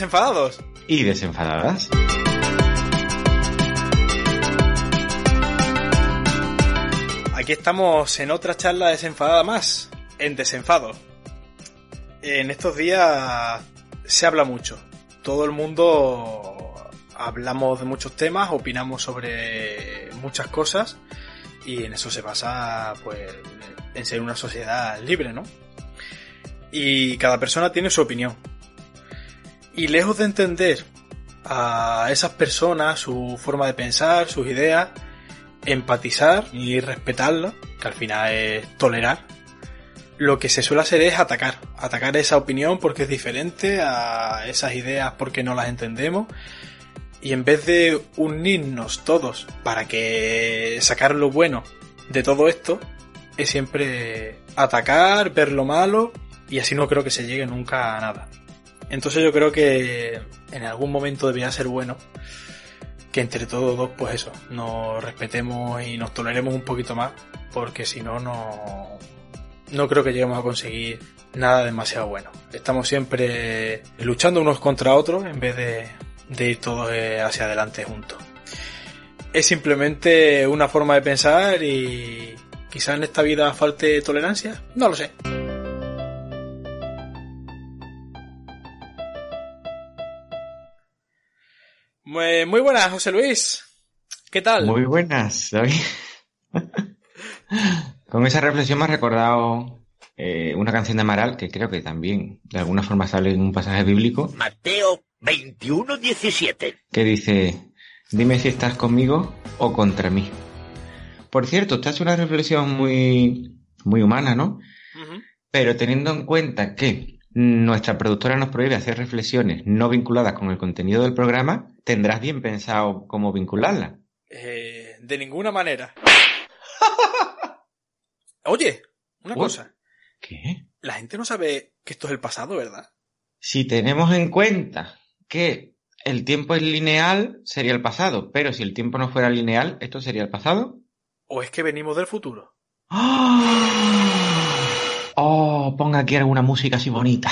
Desenfadados. ¿Y desenfadadas? Aquí estamos en otra charla desenfadada más, en desenfado. En estos días se habla mucho. Todo el mundo hablamos de muchos temas, opinamos sobre muchas cosas y en eso se basa pues en ser una sociedad libre, ¿no? Y cada persona tiene su opinión. Y lejos de entender a esas personas, su forma de pensar, sus ideas, empatizar y respetarla, que al final es tolerar, lo que se suele hacer es atacar. Atacar esa opinión porque es diferente a esas ideas porque no las entendemos. Y en vez de unirnos todos para que sacar lo bueno de todo esto, es siempre atacar, ver lo malo y así no creo que se llegue nunca a nada. Entonces yo creo que en algún momento debería ser bueno que entre todos dos, pues eso, nos respetemos y nos toleremos un poquito más, porque si no, no, no creo que lleguemos a conseguir nada demasiado bueno. Estamos siempre luchando unos contra otros en vez de, de ir todos eh, hacia adelante juntos. Es simplemente una forma de pensar y quizás en esta vida falte tolerancia, no lo sé. Muy, muy buenas, José Luis. ¿Qué tal? Muy buenas, David. Con esa reflexión me ha recordado eh, una canción de Amaral que creo que también de alguna forma sale en un pasaje bíblico. Mateo 21, 17. Que dice, dime si estás conmigo o contra mí. Por cierto, esta es una reflexión muy, muy humana, ¿no? Pero teniendo en cuenta que nuestra productora nos prohíbe hacer reflexiones no vinculadas con el contenido del programa, tendrás bien pensado cómo vincularla. Eh, de ninguna manera. Oye, una Uy. cosa. ¿Qué? La gente no sabe que esto es el pasado, ¿verdad? Si tenemos en cuenta que el tiempo es lineal, sería el pasado, pero si el tiempo no fuera lineal, ¿esto sería el pasado? ¿O es que venimos del futuro? Oh, ponga aquí alguna música así bonita.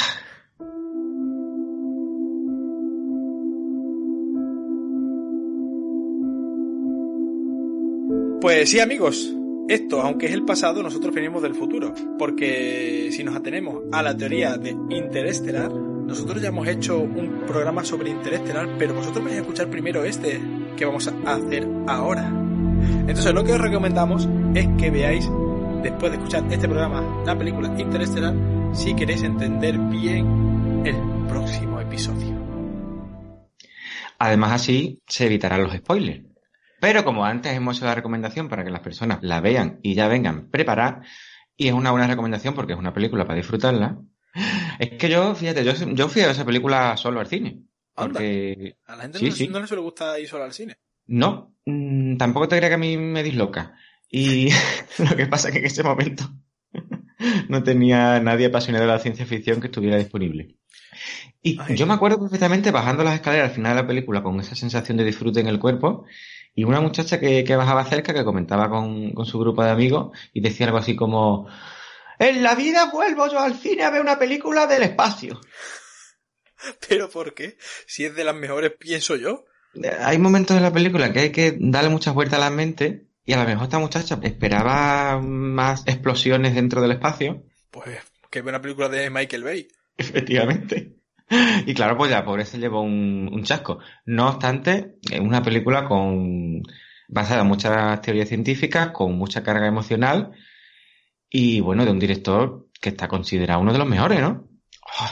Pues sí, amigos. Esto, aunque es el pasado, nosotros venimos del futuro. Porque si nos atenemos a la teoría de Interestelar, nosotros ya hemos hecho un programa sobre Interestelar, pero vosotros vais a escuchar primero este que vamos a hacer ahora. Entonces lo que os recomendamos es que veáis, después de escuchar este programa, la película Interestelar, si queréis entender bien el próximo episodio. Además así se evitarán los spoilers. Pero como antes hemos hecho la recomendación para que las personas la vean y ya vengan preparadas, y es una buena recomendación porque es una película para disfrutarla, es que yo, fíjate, yo, yo fui a esa película solo al cine. Porque A la gente Sí, no, sí. no le suele gustar ir solo al cine. no, mm, tampoco te creas que a mí me disloca. Y lo que pasa es que en ese momento no tenía nadie apasionado de la ciencia ficción que estuviera disponible. Y Ay. yo me acuerdo perfectamente bajando las escaleras al final de la película con esa sensación de disfrute en el cuerpo y una muchacha que, que bajaba cerca que comentaba con, con su grupo de amigos y decía algo así como en la vida vuelvo yo al cine a ver una película del espacio. ¿Pero por qué? Si es de las mejores, pienso yo. Hay momentos en la película que hay que darle muchas vueltas a la mente y a lo mejor esta muchacha esperaba más explosiones dentro del espacio. Pues que ve una película de Michael Bay. Efectivamente. Y claro, pues la pobre se llevó un, un chasco. No obstante, es una película con basada en muchas teorías científicas, con mucha carga emocional y bueno, de un director que está considerado uno de los mejores, ¿no? Oh,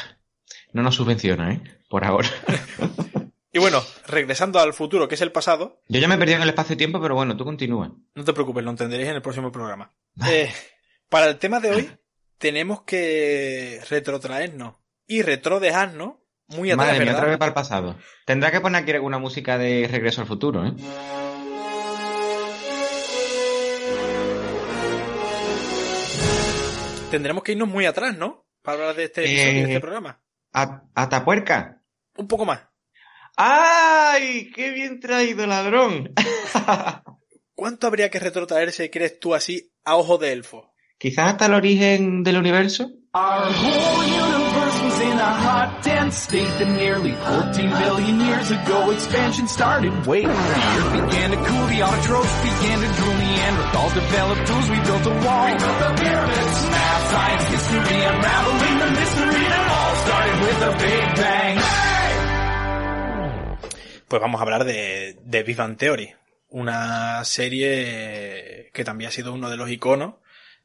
no nos subvenciona, ¿eh? Por ahora. y bueno, regresando al futuro, que es el pasado. Yo ya me he perdido en el espacio-tiempo, pero bueno, tú continúa. No te preocupes, lo entenderéis en el próximo programa. eh, para el tema de hoy, tenemos que retrotraernos y retrodejarnos muy atrás, Madre mía, ¿verdad? otra vez para el pasado. Tendrá que poner aquí alguna música de Regreso al Futuro, ¿eh? Tendremos que irnos muy atrás, ¿no? Para hablar de este, episodio, de Eh, este programa. A- Atapuerca. Un poco más. ¡Ay! ¡Qué bien traído, ladrón! ¿Cuánto habría que retrotraerse, crees tú, así, a ojo de elfo? Quizás hasta el origen del universo. Our whole universe was in a hot, dense state that nearly 14 billion years ago expansion started. Wait, the earth began to cool, the autotrophs began to drool, Neanderthals developed tools, we built a wall. We built the pyramids, math, science, history, unraveling the mystery that all started with a big bang. Pues vamos a hablar de, de Big Bang Theory. Una serie que también ha sido uno de los iconos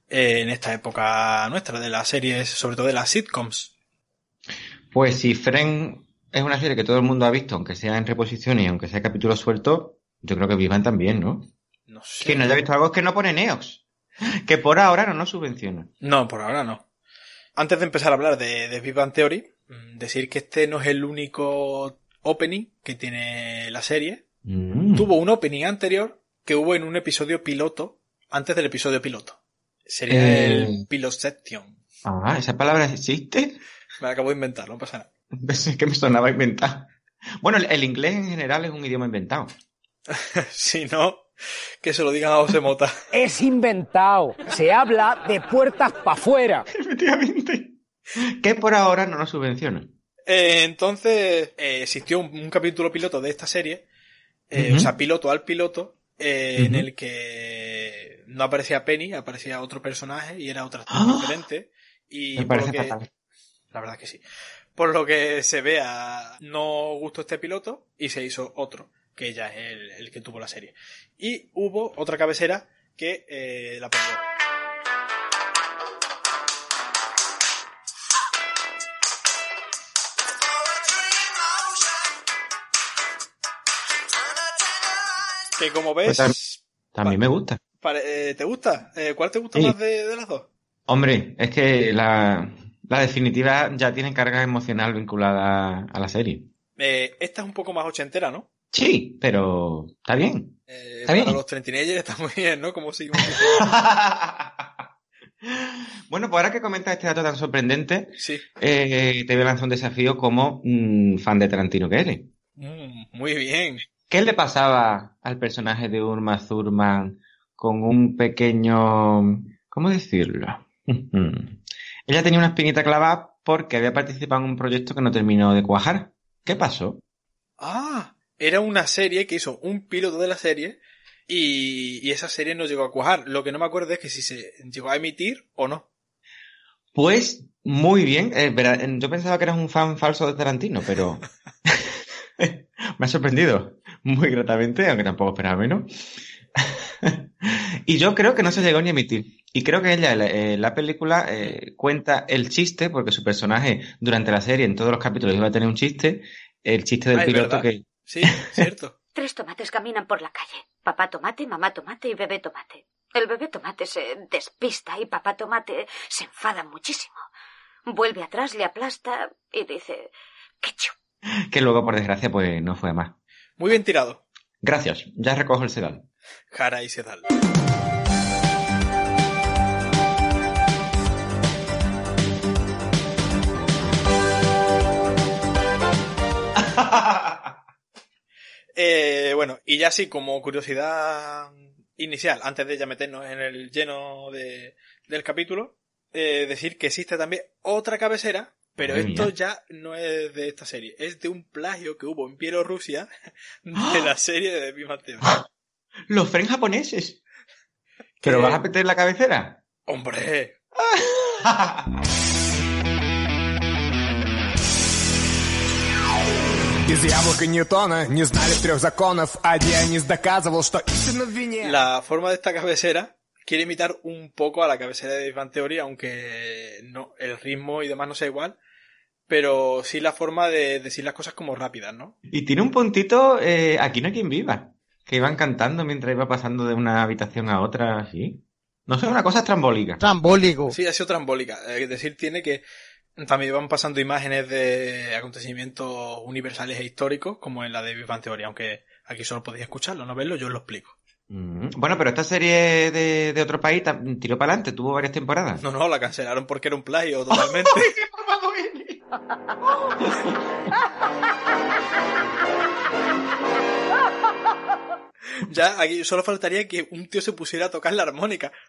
eh, en esta época nuestra, de las series, sobre todo de las sitcoms. Pues si Friends es una serie que todo el mundo ha visto, aunque sea en reposición y aunque sea capítulo suelto, yo creo que Vivan también, ¿no? No sé. Quien no haya visto algo es que no pone Neox. Que por ahora no nos subvenciona. No, por ahora no. Antes de empezar a hablar de, de Big Bang Theory, mm, decir que este no es el único opening que tiene la serie. Mm. Tuvo un opening anterior que hubo en un episodio piloto, antes del episodio piloto. Sería Eh. el Pilotception. Ah, ¿esa palabra existe? Me la acabo de inventar, no pasa nada. Es que me sonaba inventado. Bueno, el, inglés en general es un idioma inventado. si no, que se lo digan a José Mota. Es inventado. Se habla de puertas para afuera. Efectivamente. Que por ahora no nos subvenciona. Eh, entonces, eh, existió un, un capítulo piloto de esta serie, eh, o sea, piloto al piloto, en el que no aparecía Penny, aparecía otro personaje y era otra actriz ¡Ah! diferente. Y Me por lo que, fatal. la verdad que sí. Por lo que se vea, no gustó este piloto y se hizo otro, que ya es el, el que tuvo la serie. Y hubo otra cabecera que la perdió. Que como ves, Pues tam- También me gusta. eh, ¿te gusta? Eh, ¿Cuál te gusta Sí. más de, de las dos? Hombre, es que la, la definitiva ya tiene carga emocional vinculada a la serie. Eh, esta es un poco más ochentera, ¿no? Sí, pero está bien. Eh, Está para bien. los trentinagers está muy bien, ¿no? Como si... bueno, pues ahora que comentas este dato tan sorprendente, Sí. eh, te voy a lanzar un desafío como mm, fan de Tarantino que eres. Mm, muy bien. ¿Qué le pasaba al personaje de Urma Thurman con un pequeño... ¿Cómo decirlo? Ella tenía una espinita clavada porque había participado en un proyecto que no terminó de cuajar. ¿Qué pasó? Ah, era una serie que hizo un piloto de la serie y, y esa serie no llegó a cuajar. Lo que no me acuerdo es que si se llegó a emitir o no. Pues muy bien. Eh, eh, yo pensaba que eras un fan falso de Tarantino, pero me ha sorprendido muy gratamente, aunque tampoco esperaba menos. y yo creo que no se llegó ni a emitir. Y creo que ella, eh, la película, eh, cuenta el chiste, porque su personaje durante la serie, en todos los capítulos, iba a tener un chiste, el chiste del Ah, piloto verdad. que... Sí, cierto. Tres tomates caminan por la calle. Papá tomate, mamá tomate y bebé tomate. El bebé tomate se despista y papá tomate se enfada muchísimo. Vuelve atrás, le aplasta y dice, ketchup. que luego, por desgracia, pues no fue más. Muy bien tirado. Gracias, ya recojo el sedal. Jara y Sedal. Eh, bueno, y ya así como curiosidad inicial, antes de ya meternos en el lleno de, del capítulo, eh, decir que existe también otra cabecera, pero esto ya no es de esta serie, es de un plagio que hubo en Bielorrusia de ¡Ah! la serie de Big ¡Los fren japoneses! ¿Pero eh, vas a meter la cabecera? ¡Hombre! La forma de esta cabecera quiere imitar un poco a la cabecera de Big Bang Theory, aunque no, el ritmo y demás no sea igual, pero sí la forma de decir las cosas como rápidas, ¿no? Y tiene un puntito, eh, aquí no hay quien viva, que iban cantando mientras iba pasando de una habitación a otra, así. No sé, una cosa estrambólica. Trambólico. Sí, ha sido trambólica. Es decir, tiene que también van pasando imágenes de acontecimientos universales e históricos, como en la de Big Bang Theory, aunque aquí solo podéis escucharlo, no verlo, yo os lo explico. Bueno, pero esta serie de, de otro país tiró para adelante, tuvo varias temporadas. No, no, la cancelaron porque era un plagio totalmente. ya, aquí solo faltaría que un tío se pusiera a tocar la armónica.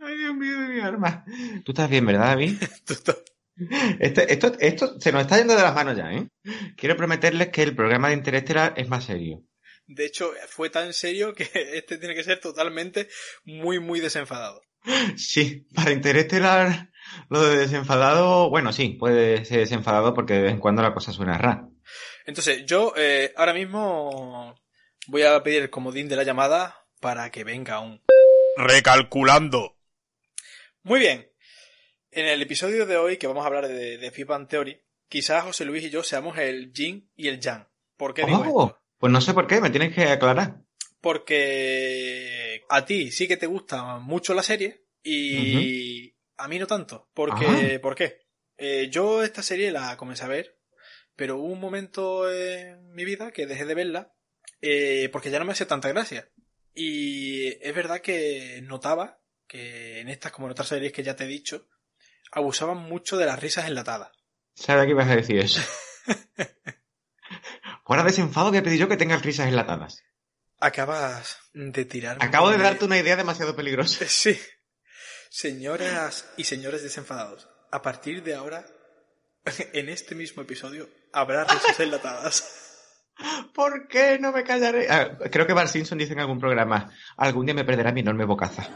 Ay, Dios mío de mi arma. Tú estás bien, ¿verdad, David? Esto, esto se nos está yendo de las manos ya, ¿eh? Quiero prometerles que el programa de Interestelar es más serio. De hecho, fue tan serio que este tiene que ser totalmente muy, muy desenfadado. Sí, para Interestelar lo de desenfadado, bueno, sí, puede ser desenfadado porque de vez en cuando la cosa suena rara. Entonces, yo eh, ahora mismo voy a pedir el comodín de la llamada para que venga un... Recalculando. Muy bien. En el episodio de hoy, que vamos a hablar de, de Bang Theory, quizás José Luis y yo seamos el yin y el yang. ¿Por qué digo Oh, esto? pues no sé por qué, me tienes que aclarar. Porque a ti sí que te gusta mucho la serie y a mí no tanto. Porque, ¿Por qué? Eh, yo esta serie la comencé a ver, pero hubo un momento en mi vida que dejé de verla eh, porque ya no me hacía tanta gracia. Y es verdad que notaba que en estas como en otras series que ya te he dicho, abusaban mucho de las risas enlatadas. Sabía que ibas a decir eso. Fuera desenfado que pedí yo que tengas risas enlatadas. Acabas de tirar. Acabo de darte una idea demasiado peligrosa. Sí. Señoras y señores desenfadados, a partir de ahora, en este mismo episodio, habrá risas enlatadas. ¿Por qué no me callaré? Ah, creo que Bart Simpson dice en algún programa, algún día me perderá mi enorme bocaza.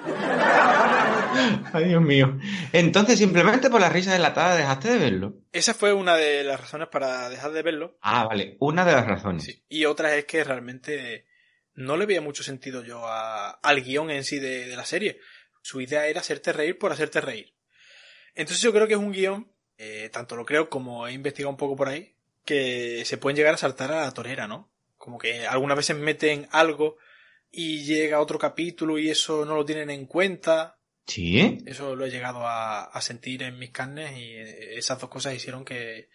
Ay, Dios mío. Entonces, simplemente por las risas enlatadas dejaste de verlo. Esa fue una de las razones para dejar de verlo. Ah, vale, una de las razones. Sí. Y otra es que realmente no le veía mucho sentido yo a- al guion en sí de, de la serie. Su idea era hacerte reír por hacerte reír. Entonces yo creo que es un guion, eh, tanto lo creo como he investigado un poco por ahí, que se pueden llegar a saltar a la torera, ¿no? Como que algunas veces meten algo y llega otro capítulo y eso no lo tienen en cuenta. ¿Sí? Eso lo he llegado a, a sentir en mis carnes y eh, esas dos cosas hicieron que,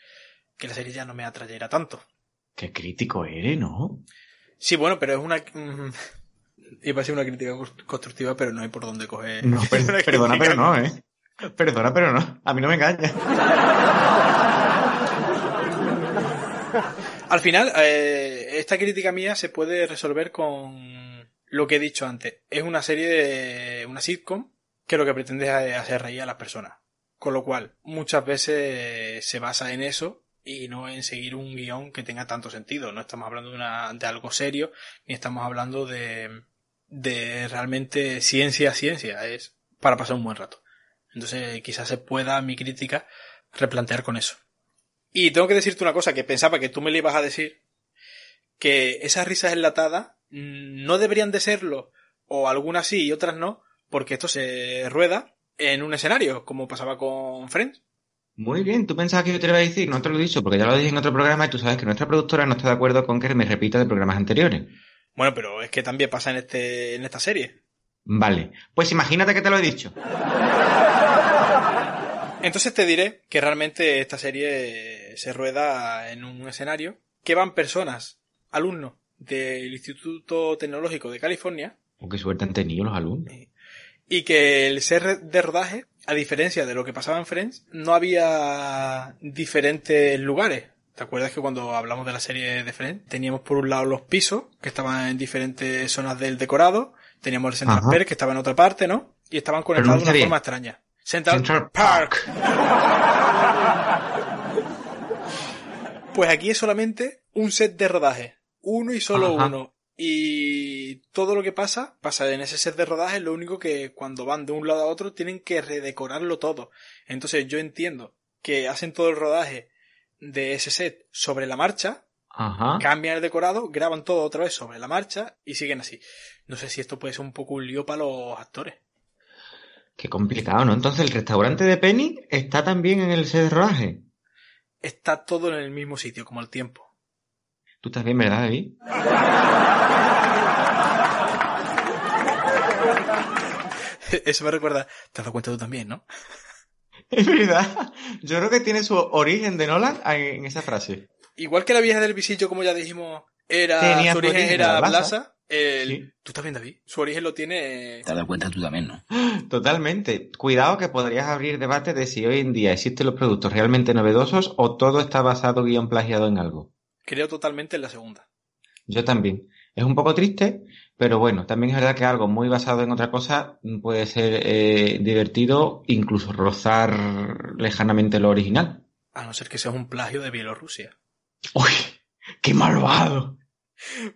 que la serie ya no me atrayera tanto. Qué crítico eres, ¿no? Sí, bueno, pero es una... mm, Iba a ser una crítica constructiva, pero no hay por dónde coger. No, per- perdona, pero no, ¿eh? Perdona, pero no. A mí no me engaña. Al final, eh, esta crítica mía se puede resolver con lo que he dicho antes. Es una serie de una sitcom que lo que pretende es hacer reír a las personas. Con lo cual, muchas veces se basa en eso y no en seguir un guion que tenga tanto sentido. No estamos hablando de, una, de algo serio, ni estamos hablando de, de realmente ciencia, ciencia. Es para pasar un buen rato. Entonces, quizás se pueda mi crítica replantear con eso. Y tengo que decirte una cosa que pensaba que tú me le ibas a decir, que esas risas enlatadas mm, no deberían de serlo, o algunas sí y otras no, porque esto se rueda en un escenario, como pasaba con Friends. Muy bien, tú pensabas que yo te lo iba a decir, no te lo he dicho, porque ya lo dije en otro programa y tú sabes que nuestra productora no está de acuerdo con que me repita de programas anteriores. Bueno, pero es que también pasa en este, en esta serie. Vale, pues imagínate que te lo he dicho. Entonces te diré que realmente esta serie se rueda en un escenario que van personas, alumnos del Instituto Tecnológico de California, Oh, qué suerte han tenido los alumnos. Y que el ser de rodaje, a diferencia de lo que pasaba en Friends, no había diferentes lugares. ¿Te acuerdas que cuando hablamos de la serie de Friends teníamos por un lado los pisos que estaban en diferentes zonas del decorado, teníamos el Central. Perk que estaba en otra parte, ¿no? Y estaban conectados de ¿dónde una forma extraña. Central, Central Park. Pues aquí es solamente un set de rodaje. Uno y solo Ajá. uno. Y todo lo que pasa, pasa en ese set de rodaje, lo único que cuando van de un lado a otro tienen que redecorarlo todo. Entonces yo entiendo que hacen todo el rodaje de ese set sobre la marcha, Ajá. cambian el decorado, graban todo otra vez sobre la marcha y siguen así. No sé si esto puede ser un poco un lío para los actores. Qué complicado, ¿no? Entonces el restaurante de Penny está también en el set de rodaje. Está todo en el mismo sitio, como el tiempo. Tú estás bien, ¿verdad, David? Eso me recuerda. ¿Te has dado cuenta tú también, no? Es verdad. Yo creo que tiene su origen de Nolan en esa frase. Igual que la vieja del visillo, como ya dijimos, era Tenía su origen origen en era. Blasa. el- Sí. Tú también, David. Su origen lo tiene. Te has dado cuenta tú también, ¿no? Totalmente. Cuidado que podrías abrir debate de si hoy en día existen los productos realmente novedosos o todo está basado guion plagiado en algo. Creo totalmente en la segunda. Yo también. Es un poco triste, pero bueno, también es verdad que algo muy basado en otra cosa puede ser eh, divertido, incluso rozar lejanamente lo original. A no ser que sea un plagio de Bielorrusia. ¡Uy! ¡Qué malvado!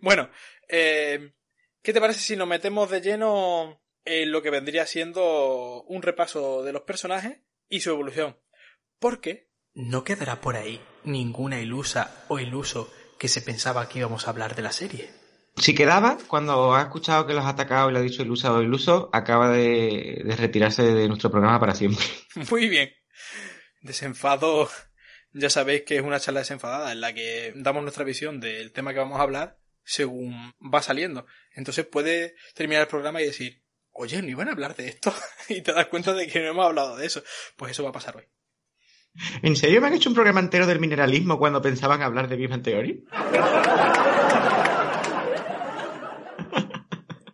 Bueno, eh, ¿qué te parece si nos metemos de lleno en lo que vendría siendo un repaso de los personajes y su evolución? Porque no quedará por ahí ninguna ilusa o iluso que se pensaba que íbamos a hablar de la serie. Si quedaba, cuando ha escuchado que los ha atacado y le ha dicho ilusa o iluso, acaba de, de retirarse de nuestro programa para siempre. Muy bien. Desenfado, ya sabéis que es una charla desenfadada en la que damos nuestra visión del tema que vamos a hablar según va saliendo. Entonces puede terminar el programa y decir, oye, ¿no iban a hablar de esto? y te das cuenta de que no hemos hablado de eso. Pues eso va a pasar hoy. ¿En serio me han hecho un programa entero del mineralismo cuando pensaban hablar de Big Bang Theory?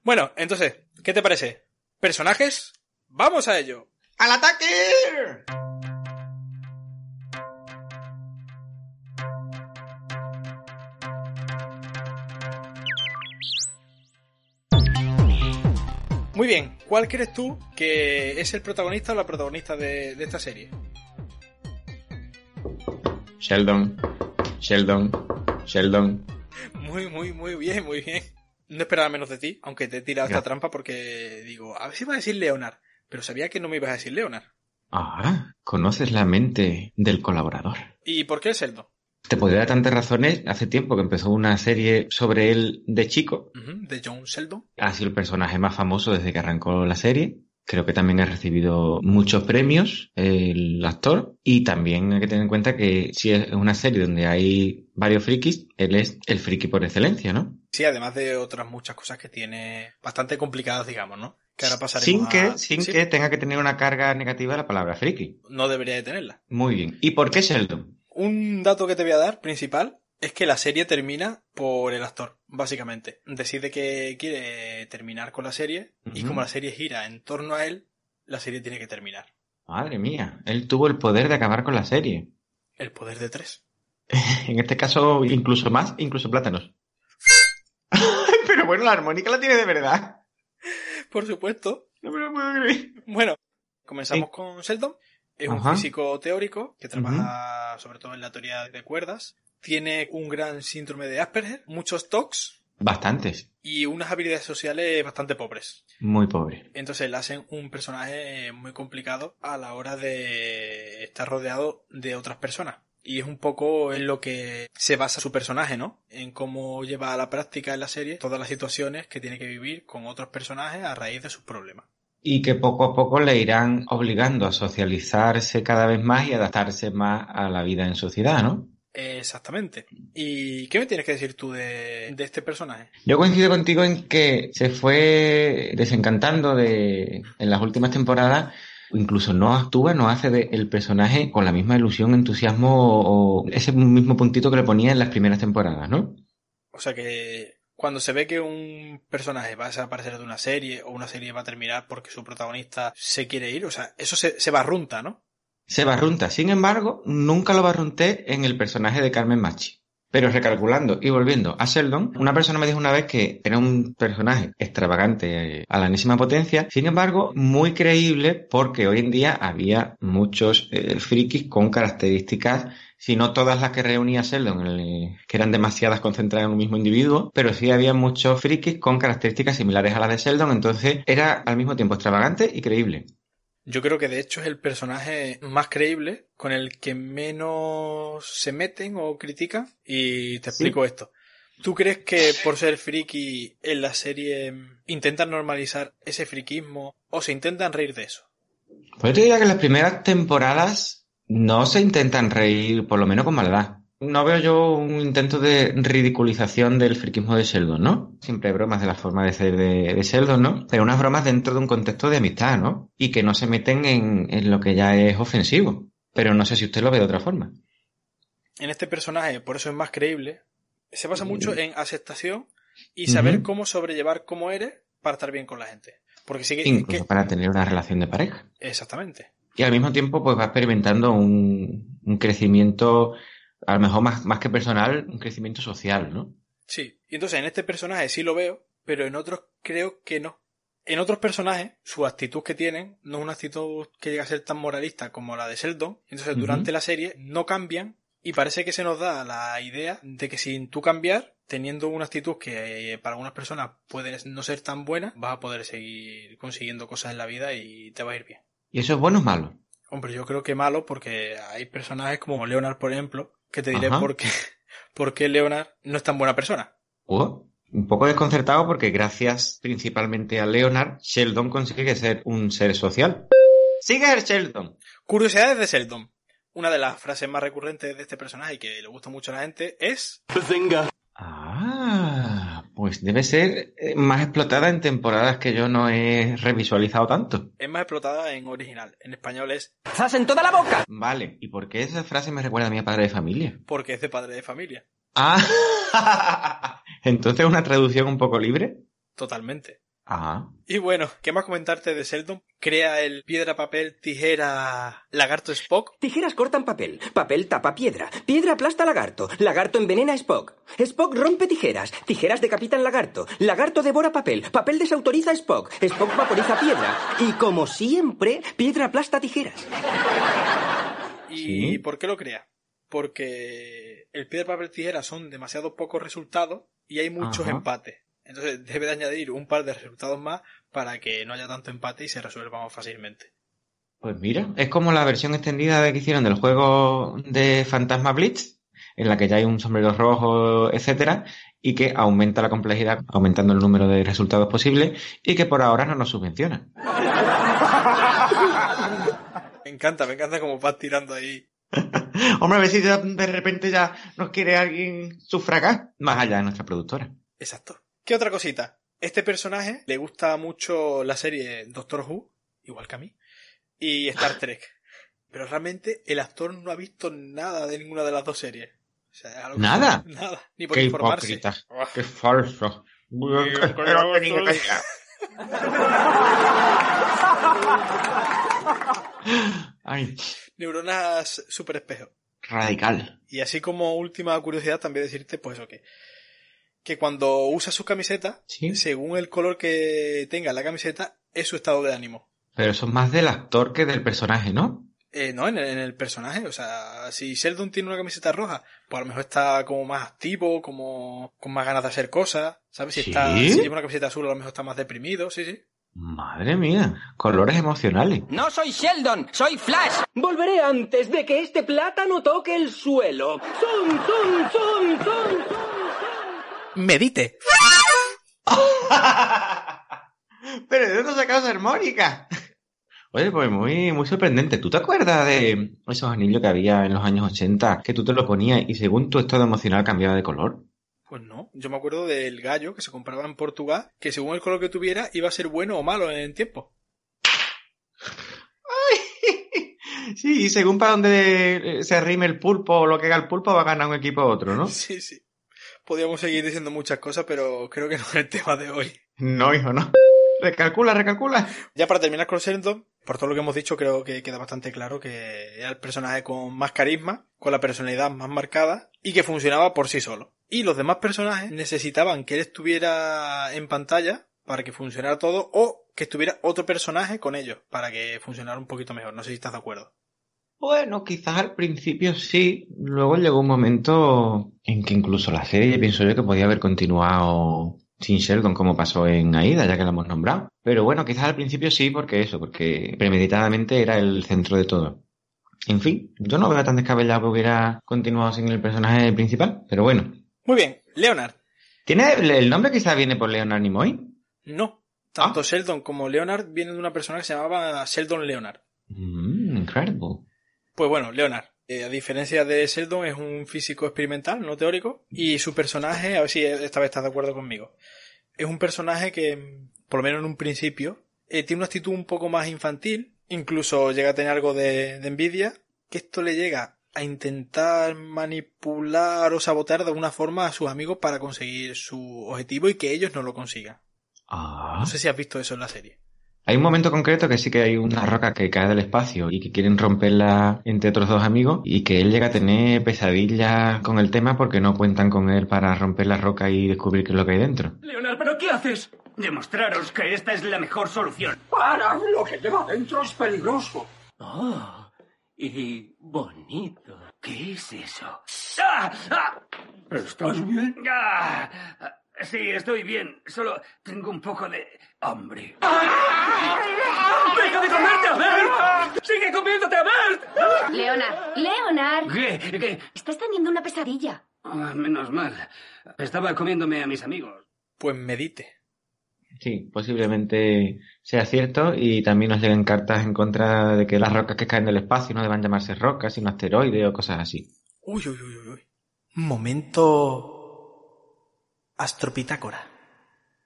Bueno, entonces, ¿qué te parece? ¿Personajes? ¡Vamos a ello! ¡Al ataque! Muy bien, ¿cuál crees tú que es el protagonista o la protagonista de, de esta serie? Sheldon, Sheldon, Sheldon. Muy, muy, muy bien, muy bien. No esperaba menos de ti, aunque te he tirado esta trampa porque digo, a ver si iba a decir Leonard, pero sabía que no me ibas a decir Leonard. Ah, conoces la mente del colaborador. ¿Y por qué el Sheldon? Te podría dar tantas razones. Hace tiempo que empezó una serie sobre él de chico. De John Sheldon. Ha sido el personaje más famoso desde que arrancó la serie. Creo que también ha recibido muchos premios el actor. Y también hay que tener en cuenta que si es una serie donde hay varios frikis, él es el friki por excelencia, ¿no? Sí, además de otras muchas cosas que tiene bastante complicadas, digamos, ¿no? Que ahora pasaremos Sin a- que, sin Sí, que tenga que tener una carga negativa la palabra friki. No debería de tenerla. Muy bien. ¿Y por qué Sheldon? Un dato que te voy a dar, principal, es que la serie termina por el actor, básicamente. Decide que quiere terminar con la serie y como la serie gira en torno a él, la serie tiene que terminar. Madre mía, él tuvo el poder de acabar con la serie. El poder de tres. En este caso, incluso más, incluso plátanos. Pero bueno, la armónica la tiene de verdad. Por supuesto. No me lo puedo creer. Bueno, comenzamos con Sheldon. Es un físico teórico que trabaja sobre todo en la teoría de cuerdas. Tiene un gran síndrome de Asperger, muchos TOCs Bastantes. y unas habilidades sociales bastante pobres. Muy pobre. Entonces le hacen un personaje muy complicado a la hora de estar rodeado de otras personas. Y es un poco en lo que se basa su personaje, ¿no? En cómo lleva a la práctica en la serie todas las situaciones que tiene que vivir con otros personajes a raíz de sus problemas. Y que poco a poco le irán obligando a socializarse cada vez más y adaptarse más a la vida en sociedad, ¿no? Exactamente. ¿Y qué me tienes que decir tú de, de este personaje? Yo coincido contigo en que se fue desencantando de, en las últimas temporadas, incluso no actúa, no hace de el personaje con la misma ilusión, entusiasmo o, o ese mismo puntito que le ponía en las primeras temporadas, ¿no? O sea que cuando se ve que un personaje va a desaparecer de una serie o una serie va a terminar porque su protagonista se quiere ir, o sea, eso se, se barrunta, ¿no? Se barrunta. Sin embargo, nunca lo barrunté en el personaje de Carmen Machi. Pero recalculando y volviendo a Sheldon, una persona me dijo una vez que era un personaje extravagante eh, a la enésima potencia, sin embargo, muy creíble porque hoy en día había muchos eh, frikis con características, si no todas las que reunía Sheldon, el- que eran demasiadas concentradas en un mismo individuo, pero sí había muchos frikis con características similares a las de Sheldon, entonces era al mismo tiempo extravagante y creíble. Yo creo que de hecho es el personaje más creíble con el que menos se meten o critican. Y te explico esto. ¿Tú crees que por ser friki en la serie intentan normalizar ese friquismo o se intentan reír de eso? Pues yo te diría que las primeras temporadas no se intentan reír, por lo menos con maldad. No veo yo un intento de ridiculización del friquismo de Sheldon, ¿no? Siempre hay bromas de la forma de ser de, de Sheldon, ¿no? Pero unas bromas dentro de un contexto de amistad, ¿no? Y que no se meten en, en lo que ya es ofensivo. Pero no sé si usted lo ve de otra forma. En este personaje, por eso es más creíble, se basa mucho en aceptación y saber cómo sobrellevar cómo eres para estar bien con la gente. Porque sí que... Incluso que- para tener una relación de pareja. Exactamente. Y al mismo tiempo, pues va experimentando un, un crecimiento, a lo mejor más, más que personal, un crecimiento social, ¿no? Sí, y entonces en este personaje sí lo veo, pero en otros creo que no. En otros personajes, su actitud que tienen no es una actitud que llega a ser tan moralista como la de Sheldon. Entonces durante la serie no cambian y parece que se nos da la idea de que sin tú cambiar, teniendo una actitud que eh, para algunas personas puede no ser tan buena, vas a poder seguir consiguiendo cosas en la vida y te va a ir bien. ¿Y eso es bueno o malo? Hombre, yo creo que malo porque hay personajes como Leonard, por ejemplo, que te diré Ajá. por qué, por qué Leonard no es tan buena persona. Oh, un poco desconcertado porque gracias principalmente a Leonard, Sheldon consigue ser un ser social. Sigue Sheldon. Curiosidades de Sheldon. Una de las frases más recurrentes de este personaje y que le gusta mucho a la gente es pues debe ser eh, más explotada en temporadas que yo no he revisualizado tanto. es más explotada en original. En español es ¡Zas en toda la boca! Vale, ¿y por qué esa frase me recuerda a mi padre de familia? porque es de padre de familia. Ah, entonces una traducción un poco libre. Totalmente. Y bueno, ¿qué más comentarte de Sheldon? Crea el piedra, papel, tijera, lagarto Spock. Tijeras cortan papel, papel tapa piedra, piedra aplasta lagarto, lagarto envenena a Spock, Spock rompe tijeras, tijeras decapitan lagarto, lagarto devora papel, papel desautoriza a Spock, Spock vaporiza piedra y como siempre, piedra aplasta tijeras. ¿Y Sí. por qué lo crea? Porque el piedra, papel, tijera son demasiado pocos resultados y hay muchos Ajá. empates. Entonces debe de añadir un par de resultados más para que no haya tanto empate y se resuelva más fácilmente. pues mira, es como la versión extendida de que hicieron del juego de Fantasma Blitz, en la que ya hay un sombrero rojo, etcétera, y que aumenta la complejidad aumentando el número de resultados posibles y que por ahora no nos subvenciona. Me encanta, me encanta como vas tirando ahí. Hombre, a ver si de repente ya nos quiere alguien sufragar más allá de nuestra productora. Exacto. ¿Qué otra cosita? Este personaje le gusta mucho la serie Doctor Who, igual que a mí, y Star Trek. Pero realmente el actor no ha visto nada de ninguna de las dos series. O sea, algo- ¿Nada? Nada. Ni por Qué informarse. hipócrita. Ah. Qué falso. Ay, Neuronas super espejo. radical. Y así como última curiosidad, también decirte, pues eso que, que cuando usa su camiseta, Sí. según el color que tenga la camiseta, es su estado de ánimo. Pero eso es más del actor que del personaje, ¿no? Eh, no, en el, en el personaje. O sea, si Sheldon tiene una camiseta roja, pues a lo mejor está como más activo, como con más ganas de hacer cosas. ¿Sabes? Si, ¿Sí? está, si lleva una camiseta azul, a lo mejor está más deprimido. Sí, sí. Madre mía, colores emocionales. No soy Sheldon, soy Flash. Volveré antes de que este plátano toque el suelo. Son, son, son, son, son. Medite. Pero ¿de dónde sacado esa armónica? Oye, pues muy, muy sorprendente. ¿Tú te acuerdas de esos anillos que había en los años 80 que tú te lo ponías y según tu estado emocional cambiaba de color? Pues no. Yo me acuerdo del gallo que se compraba en Portugal, que según el color que tuviera, iba a ser bueno o malo en el tiempo. Sí, y según para dónde se arrime el pulpo o lo que haga el pulpo va a ganar un equipo u otro, ¿no? Sí, sí. Podríamos seguir diciendo muchas cosas, pero creo que no es el tema de hoy. No, hijo, no. Recalcula, recalcula. Ya para terminar con por todo lo que hemos dicho, creo que queda bastante claro que era el personaje con más carisma, con la personalidad más marcada y que funcionaba por sí solo. Y los demás personajes necesitaban que él estuviera en pantalla para que funcionara todo o que estuviera otro personaje con ellos para que funcionara un poquito mejor. No sé si estás de acuerdo. Bueno, quizás al principio sí, luego llegó un momento en que incluso la serie pienso yo que podía haber continuado sin Sheldon como pasó en Aida, ya que la hemos nombrado. Pero bueno, quizás al principio sí, porque eso, porque premeditadamente era el centro de todo. En fin, yo no veo tan descabellado que hubiera continuado sin el personaje principal, pero bueno. Muy bien, Leonard. ¿Tiene el nombre quizás viene por Leonard Nimoy? No, tanto Sheldon como Leonard vienen de una persona que se llamaba Sheldon Leonard. Mm, incredible. Pues bueno, Leonard, eh, a diferencia de Sheldon, es un físico experimental, no teórico, y su personaje, a ver si esta vez estás de acuerdo conmigo, es un personaje que, por lo menos en un principio, eh, tiene una actitud un poco más infantil, incluso llega a tener algo de, de envidia, que esto le llega a intentar manipular o sabotear de alguna forma a sus amigos para conseguir su objetivo y que ellos no lo consigan. Ah. No sé si has visto eso en la serie. Hay un momento concreto que sí que hay una roca que cae del espacio y que quieren romperla entre otros dos amigos y que él llega a tener pesadillas con el tema porque no cuentan con él para romper la roca y descubrir qué es lo que hay dentro. Leonard, ¿pero qué haces? Demostraros que esta es la mejor solución. ¡Para! Lo que lleva dentro es peligroso. Oh, y bonito. ¿Qué es eso? ¡Ah! ¡Ah! ¿Estás bien? ¡Ah! Sí, estoy bien. Solo tengo un poco de hambre. ¡Deja de comerte a Bert! ¡Sigue comiéndote a Bert! Leonard, Leonard. ¿Qué? ¿Qué? Estás teniendo una pesadilla. Ah, menos mal. Estaba comiéndome a mis amigos. Pues medite. Sí, posiblemente sea cierto y también nos lleguen cartas en contra de que las rocas que caen del espacio no deban llamarse rocas, sino asteroides o cosas así. Uy, uy, uy, uy, uy. Momento astropitácora.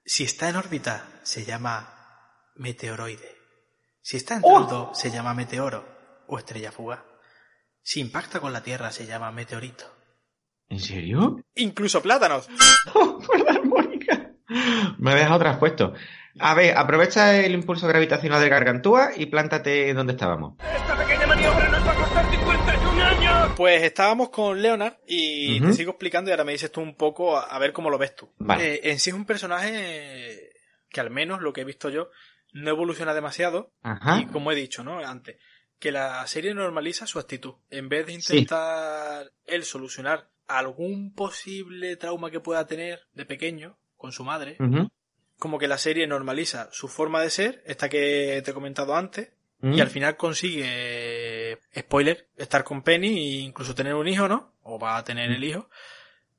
Si está en órbita, se llama meteoroide. Si está entrando, se llama meteoro o estrella fugaz. Si impacta con la Tierra, se llama meteorito. ¿En serio? Incluso plátanos. Me he dejado traspuesto. A ver, aprovecha el impulso gravitacional de Gargantúa y plántate donde estábamos. ¡Esta pequeña maniobra nos va a costar 51 años! Pues estábamos con Leonard y te sigo explicando y ahora me dices tú un poco a, a ver cómo lo ves tú. Vale. Eh, en sí es un personaje que al menos lo que he visto yo no evoluciona demasiado Ajá. y como he dicho, ¿no? Antes, que la serie normaliza su actitud. En vez de intentar él solucionar algún posible trauma que pueda tener de pequeño con su madre, como que la serie normaliza su forma de ser, esta que te he comentado antes, y al final consigue, spoiler, estar con Penny e incluso tener un hijo, ¿no? O va a tener el hijo,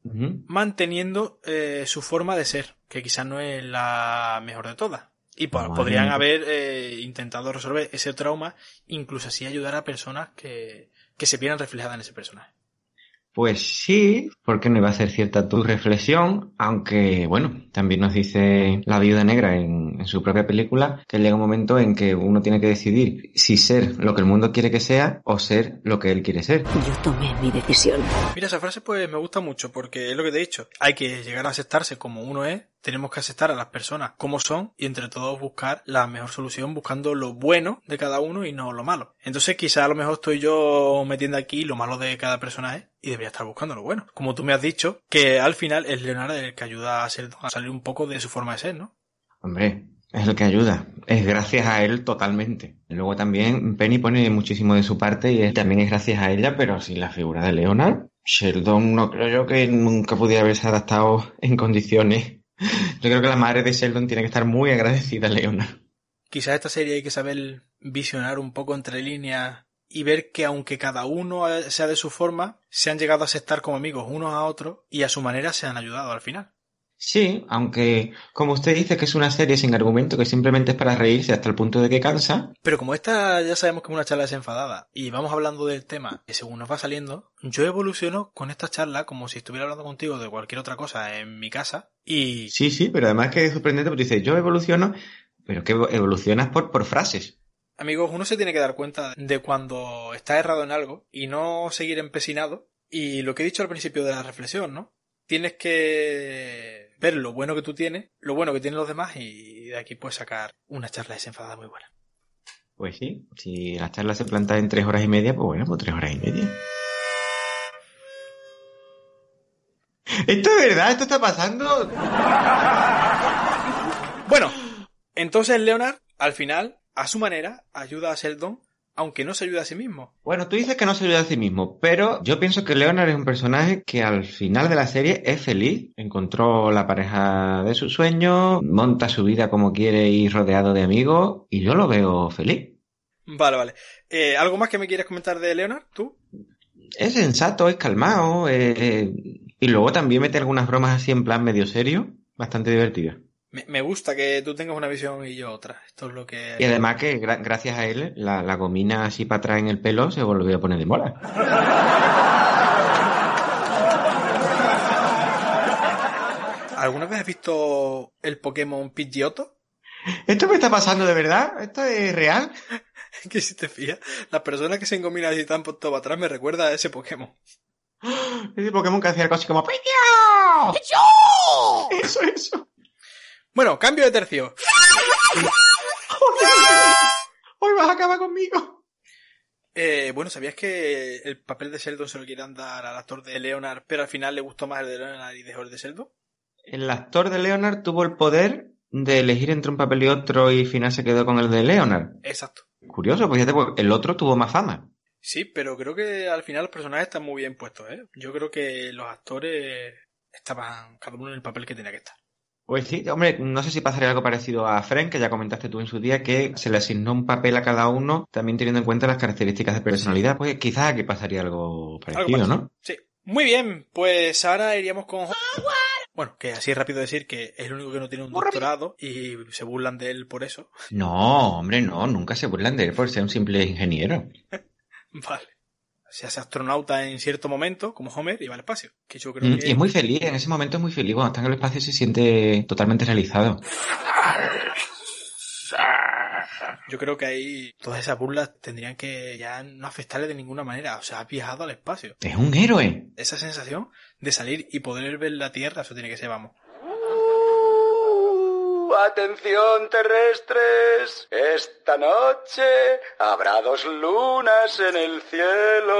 manteniendo eh, su forma de ser, que quizás no es la mejor de todas. Y podrían haber eh, intentado resolver ese trauma, incluso así ayudar a personas que, que se vieran reflejadas en ese personaje. Pues sí, porque no iba a ser cierta tu reflexión, aunque bueno, también nos dice la viuda negra en, en su propia película que llega un momento en que uno tiene que decidir si ser lo que el mundo quiere que sea o ser lo que él quiere ser. Yo tomé mi decisión. Mira, esa frase pues me gusta mucho porque es lo que te he dicho. Hay que llegar a aceptarse como uno es, tenemos que aceptar a las personas como son y entre todos buscar la mejor solución buscando lo bueno de cada uno y no lo malo. Entonces quizá a lo mejor estoy yo metiendo aquí lo malo de cada personaje y debería estar buscando lo bueno. Como tú me has dicho, que al final es Leonardo el que ayuda a, ser- a salir un poco de su forma de ser, ¿no? Hombre, es el que ayuda. Es gracias a él totalmente. Luego también Penny pone muchísimo de su parte y también es gracias a ella, pero sin la figura de Leonard, Sheldon no creo yo que nunca pudiera haberse adaptado en condiciones. Yo creo que la madre de Sheldon tiene que estar muy agradecida a Leonard. Quizás esta serie hay que saber visionar un poco entre líneas y ver que aunque cada uno sea de su forma, se han llegado a aceptar como amigos unos a otros y a su manera se han ayudado al final. Sí, aunque como usted dice que es una serie sin argumento que simplemente es para reírse hasta el punto de que cansa, Pero como esta ya sabemos que es una charla desenfadada y vamos hablando del tema que según nos va saliendo, yo evoluciono con esta charla como si estuviera hablando contigo de cualquier otra cosa en mi casa y sí, sí, pero además que es sorprendente porque dice, yo evoluciono, pero que evolucionas por, por frases. amigos, uno se tiene que dar cuenta de cuando está errado en algo y no seguir empecinado y lo que he dicho al principio de la reflexión, ¿no? Tienes que ver lo bueno que tú tienes, lo bueno que tienen los demás y de aquí puedes sacar una charla desenfadada muy buena. Pues sí, si la charla se planta en tres horas y media, pues bueno, pues tres horas y media. ¿Esto es verdad? ¿Esto está pasando? Bueno, entonces Leonard, al final, a su manera, ayuda a Sheldon, aunque no se ayuda a sí mismo. Bueno, tú dices que no se ayuda a sí mismo, pero yo pienso que Leonard es un personaje que al final de la serie es feliz. Encontró la pareja de su sueño, monta su vida como quiere y rodeado de amigos, y yo lo veo feliz. Vale, vale. Eh, ¿Algo más que me quieres comentar de Leonard, tú? Es sensato, es calmado, eh, eh, y luego también mete algunas bromas así en plan medio serio, bastante divertidas. Me, me gusta que tú tengas una visión y yo otra. Esto es lo que... Y además que gra- gracias a él, la, la gomina así para atrás en el pelo se volvió a poner de moda. ¿Alguna vez has visto el Pokémon Pidgeotto? ¿Esto me está pasando de verdad? ¿Esto es real? que si te fías, las personas que se engominan así tan por todo atrás me recuerda a ese Pokémon. Ese Pokémon que hacía algo así como ¡Piñao! Eso, eso. Bueno, cambio de tercio. Hoy vas a acabar conmigo. Eh, bueno, ¿sabías que el papel de Sheldon se lo quieran dar al actor de Leonard, pero al final le gustó más el de Leonard y dejó el de Sheldon? El actor de Leonard tuvo el poder de elegir entre un papel y otro y al final se quedó con el de Leonard. Exacto. Curioso, pues fíjate, pues, el otro tuvo más fama. Sí, pero creo que al final los personajes están muy bien puestos, ¿eh? Yo creo que los actores estaban cada uno en el papel que tenía que estar. Pues sí, hombre, no sé si pasaría algo parecido a Frank, que ya comentaste tú en su día, que se le asignó un papel a cada uno, también teniendo en cuenta las características de personalidad. Pues quizás aquí pasaría algo parecido, parecido. ¿no? Sí. Muy bien, pues ahora iríamos con... Bueno, que así es rápido decir que es el único que no tiene un doctorado y se burlan de él por eso. No, hombre, no, nunca se burlan de él por ser un simple ingeniero. Vale. Se hace astronauta en cierto momento, como Homer, y va al espacio. Que yo creo Mm, que... Y es muy feliz, en ese momento es muy feliz. Cuando está en el espacio se siente totalmente realizado. Yo creo que ahí todas esas burlas tendrían que ya no afectarle de ninguna manera. O sea, ha viajado al espacio. Es un héroe. Esa sensación de salir y poder ver la Tierra, eso tiene que ser, vamos. Atención terrestres, esta noche habrá dos lunas en el cielo.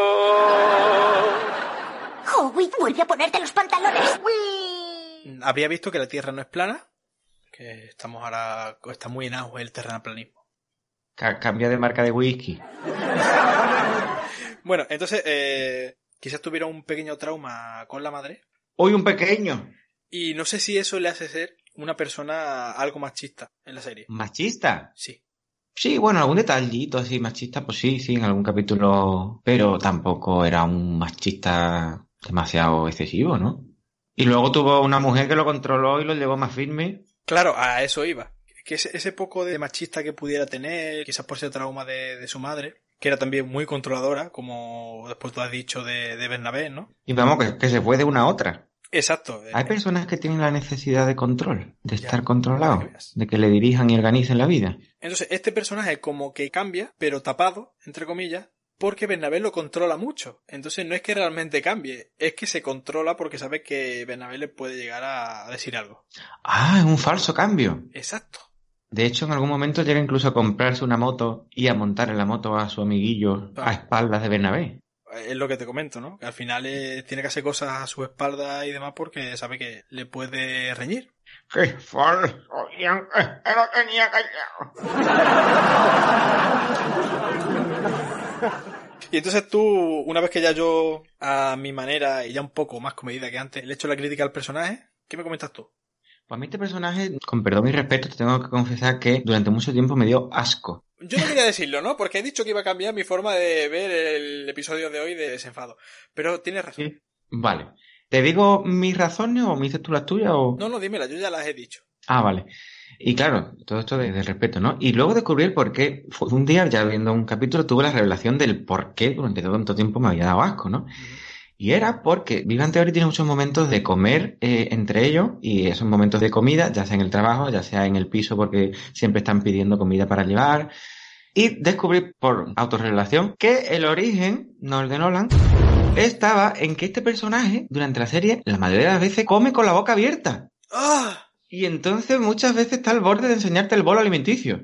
Howie, vuelve a ponerte los pantalones. Habría visto que la Tierra no es plana, que estamos ahora, está muy en auge el terraplanismo. Ca- cambia de marca de whisky. Bueno, entonces, eh, quizás tuviera un pequeño trauma con la madre. Hoy un pequeño. Y no sé si eso le hace ser una persona algo machista en la serie. ¿Machista? Sí. Sí, bueno, algún detallito así machista, pues sí, sí, en algún capítulo, pero tampoco era un machista demasiado excesivo, ¿no? Y luego tuvo una mujer que lo controló y lo llevó más firme. Claro, a eso iba. Que ese, ese poco de machista que pudiera tener, quizás por ese trauma de, de su madre, que era también muy controladora, como después tú has dicho de, de Bernabé, ¿no? Y vamos, que, que se fue de una a otra. Exacto. Hay personas que tienen la necesidad de control, de estar controlados, de que le dirijan y organicen la vida. Entonces, este personaje como que cambia, pero tapado, entre comillas, porque Bernabé lo controla mucho. Entonces no es que realmente cambie, es que se controla porque sabe que Bernabé le puede llegar a decir algo. Ah, es un falso cambio. Exacto. De hecho, en algún momento llega incluso a comprarse una moto y a montar en la moto a su amiguillo a espaldas de Bernabé. Es lo que te comento, ¿no? Que al final eh, tiene que hacer cosas a su espalda y demás porque sabe que le puede reñir. ¡Qué falso! Ian, que lo tenía Y entonces tú, una vez que ya yo, a mi manera y ya un poco más comedida que antes, le echo la crítica al personaje, ¿qué me comentas tú? Pues a mí este personaje, con perdón y respeto, te tengo que confesar que durante mucho tiempo me dio asco. Yo no quería decirlo, ¿no? Porque he dicho que iba a cambiar mi forma de ver el episodio de hoy de Desenfado. Pero tienes razón. Vale. ¿Te digo mis razones o me dices tú las tuyas o...? No, no, dímela, yo ya las he dicho. Ah, vale. Y claro, todo esto de, de respeto, ¿no? Y luego descubrí el por qué. Fue un día, ya viendo un capítulo, tuve la revelación del por qué durante tanto tiempo me había dado asco, ¿no? Y era porque Vivan Theory tiene muchos momentos de comer eh, entre ellos y esos momentos de comida, ya sea en el trabajo, ya sea en el piso porque siempre están pidiendo comida para llevar. Y descubrí por autorrevelación que el origen, no el de Nolan, estaba en que este personaje, durante la serie, la mayoría de las veces come con la boca abierta. ¡Ah! Y entonces muchas veces está al borde de enseñarte el bolo alimenticio.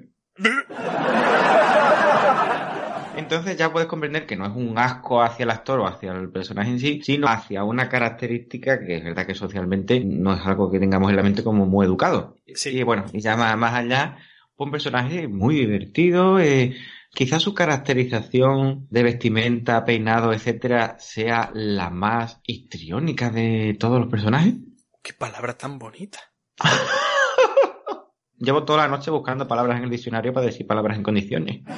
Entonces ya puedes comprender que no es un asco hacia el actor o hacia el personaje en sí, sino hacia una característica que es verdad que socialmente no es algo que tengamos en la mente como muy educado. Y bueno, y ya más, más allá, un personaje muy divertido, eh, quizás su caracterización de vestimenta, peinado, etcétera, sea la más histriónica de todos los personajes. Qué palabra tan bonita. Llevo toda la noche buscando palabras en el diccionario para decir palabras en condiciones.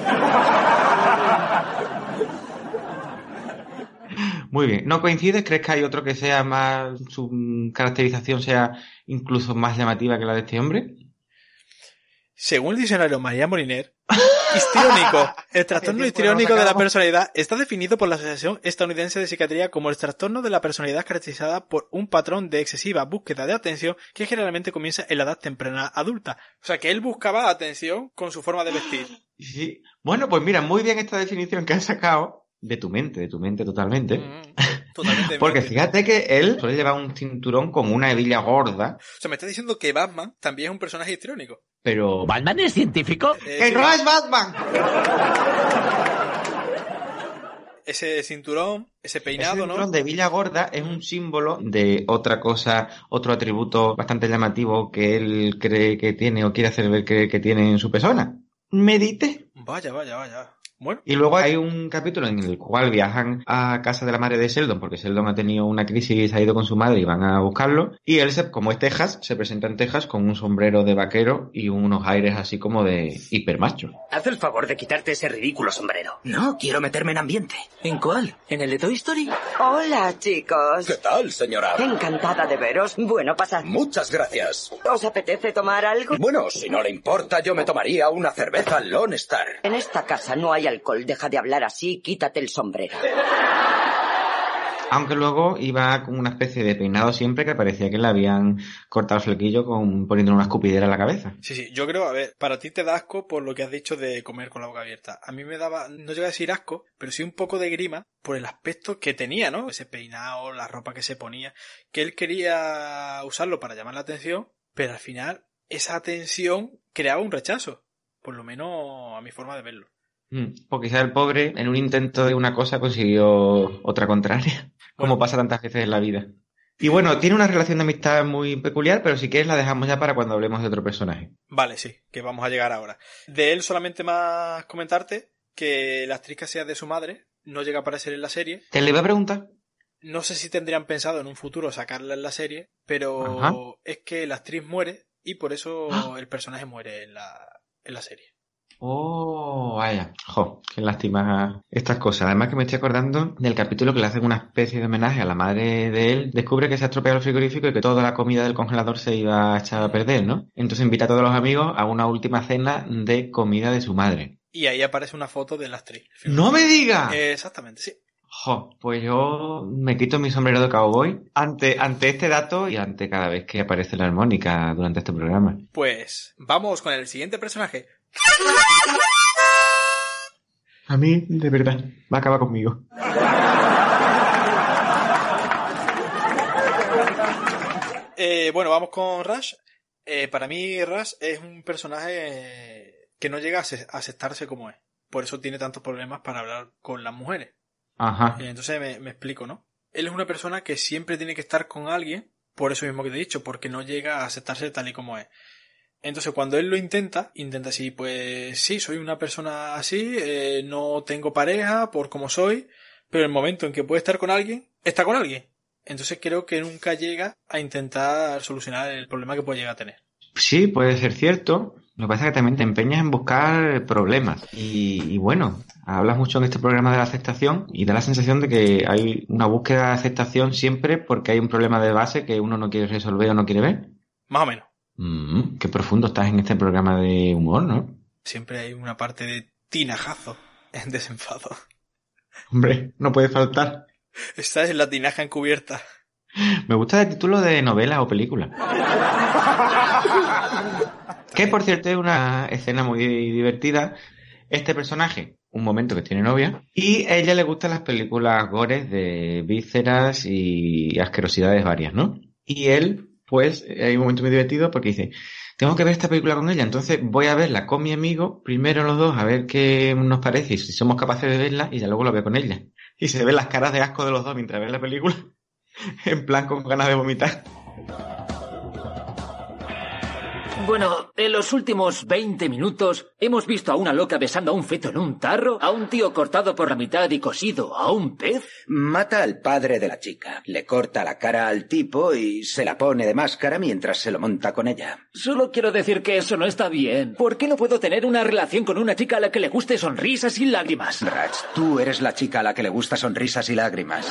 Muy bien. ¿No coincides? ¿Crees que hay otro que sea más, su caracterización sea incluso más llamativa que la de este hombre? Según el diccionario María Moliner, histriónico. El trastorno histriónico de la personalidad está definido por la Asociación Estadounidense de Psiquiatría como el trastorno de la personalidad caracterizada por un patrón de excesiva búsqueda de atención que generalmente comienza en la edad temprana adulta. O sea que él buscaba atención con su forma de vestir. Sí. Bueno, pues mira, muy bien esta definición que has sacado de tu mente, de tu mente totalmente. Mm, totalmente. Porque fíjate que él suele llevar un cinturón con una hebilla gorda. O sea, me está diciendo que Batman también es un personaje histriónico. Pero. ¿Batman es científico? Eh, ¡Que no es Batman! Ese cinturón, ese peinado, Ese ¿no? cinturón de Villa Gorda es un símbolo de otra cosa, otro atributo bastante llamativo que él cree que tiene o quiere hacer ver que, que tiene en su persona. Medite. Vaya, vaya, vaya. Bueno, Y luego hay un capítulo en el cual viajan a casa de la madre de Sheldon, porque Sheldon ha tenido una crisis y se ha ido con su madre y van a buscarlo. Y él, se- como es Texas, se presenta en Texas con un sombrero de vaquero y unos aires así como de hipermacho. Haz el favor de quitarte ese ridículo sombrero. No, quiero meterme en ambiente. ¿En cuál? ¿En el de Toy Story? Hola, chicos. ¿Qué tal, señora? Encantada de veros. Bueno, pasad. Muchas gracias. ¿Os apetece tomar algo? Bueno, si no le importa, yo me tomaría una cerveza Lone Star. En esta casa no hay alcohol. Deja de hablar así. Quítate el sombrero. Aunque luego iba con una especie de peinado siempre que parecía que le habían cortado el flequillo con poniéndole una escupidera en la cabeza. sí, sí. Yo creo, a ver, para ti te da asco por lo que has dicho de comer con la boca abierta. A mí me daba, no llega a decir asco, pero sí un poco de grima por el aspecto que tenía, ¿no? Ese peinado, la ropa que se ponía, que él quería usarlo para llamar la atención, pero al final esa atención creaba un rechazo. Por lo menos a mi forma de verlo. Mm, Porque quizá el pobre, en un intento de una cosa, consiguió otra contraria, como pasa tantas veces en la vida. Y bueno, tiene una relación de amistad muy peculiar, pero si quieres la dejamos ya para cuando hablemos de otro personaje. Vale, sí, que vamos a llegar ahora. De él solamente más comentarte que la actriz que sea de su madre no llega a aparecer en la serie. Te le iba a preguntar. No sé si tendrían pensado en un futuro sacarla en la serie, pero Ajá. es que la actriz muere y por eso el personaje muere en la, en la serie. Oh, vaya. Jo, qué lástima estas cosas. Además que me estoy acordando del capítulo que le hacen una especie de homenaje a la madre de él. Descubre que se ha estropeado el frigorífico y que toda la comida del congelador se iba a echar a perder, ¿no? Entonces invita a todos los amigos a una última cena de comida de su madre. Y ahí aparece una foto de la actriz. ¡No me diga! Eh, exactamente, sí. Jo, pues yo me quito mi sombrero de cowboy ante, ante este dato y ante cada vez que aparece la armónica durante este programa. Pues vamos con el siguiente personaje. A mí, de verdad, va a acabar conmigo. Eh, bueno, vamos con Rush. Eh, para mí, Rush es un personaje que no llega a ace- a aceptarse como es. Por eso tiene tantos problemas para hablar con las mujeres. Ajá. Eh, Entonces me, me explico, ¿no? Él es una persona que siempre tiene que estar con alguien, por eso mismo que te he dicho, porque no llega a aceptarse tal y como es. Entonces cuando él lo intenta, intenta así, pues sí, soy una persona así, eh, no tengo pareja por como soy, pero el momento en que puede estar con alguien, está con alguien. Entonces creo que nunca llega a intentar solucionar el problema que puede llegar a tener. Sí, puede ser cierto. Lo que pasa es que también te empeñas en buscar problemas. Y, y bueno, hablas mucho en este programa de la aceptación y da la sensación de que hay una búsqueda de aceptación siempre porque hay un problema de base que uno no quiere resolver o no quiere ver. Más o menos. Mm, qué profundo estás en este programa de humor, ¿no? Siempre hay una parte de tinajazo en desenfado. Hombre, no puede faltar. Esta es la tinaja encubierta. Me gusta el título de novela o película. Que por cierto es una escena muy divertida. Este personaje, un momento que tiene novia, y a ella le gustan las películas gores de vísceras y asquerosidades varias, ¿no? Y él, pues, hay un momento muy divertido porque dice, tengo que ver esta película con ella, entonces voy a verla con mi amigo, primero los dos, a ver qué nos parece y si somos capaces de verla, y ya luego la veo con ella. Y se ven las caras de asco de los dos mientras ven la película, en plan con ganas de vomitar. Bueno, en los últimos 20 minutos hemos visto a una loca besando a un feto en un tarro, a un tío cortado por la mitad y cosido a un pez. Mata al padre de la chica, le corta la cara al tipo y se la pone de máscara mientras se lo monta con ella. Solo quiero decir que eso no está bien. ¿Por qué no puedo tener una relación con una chica a la que le guste sonrisas y lágrimas? Rats, tú eres la chica a la que le gusta sonrisas y lágrimas.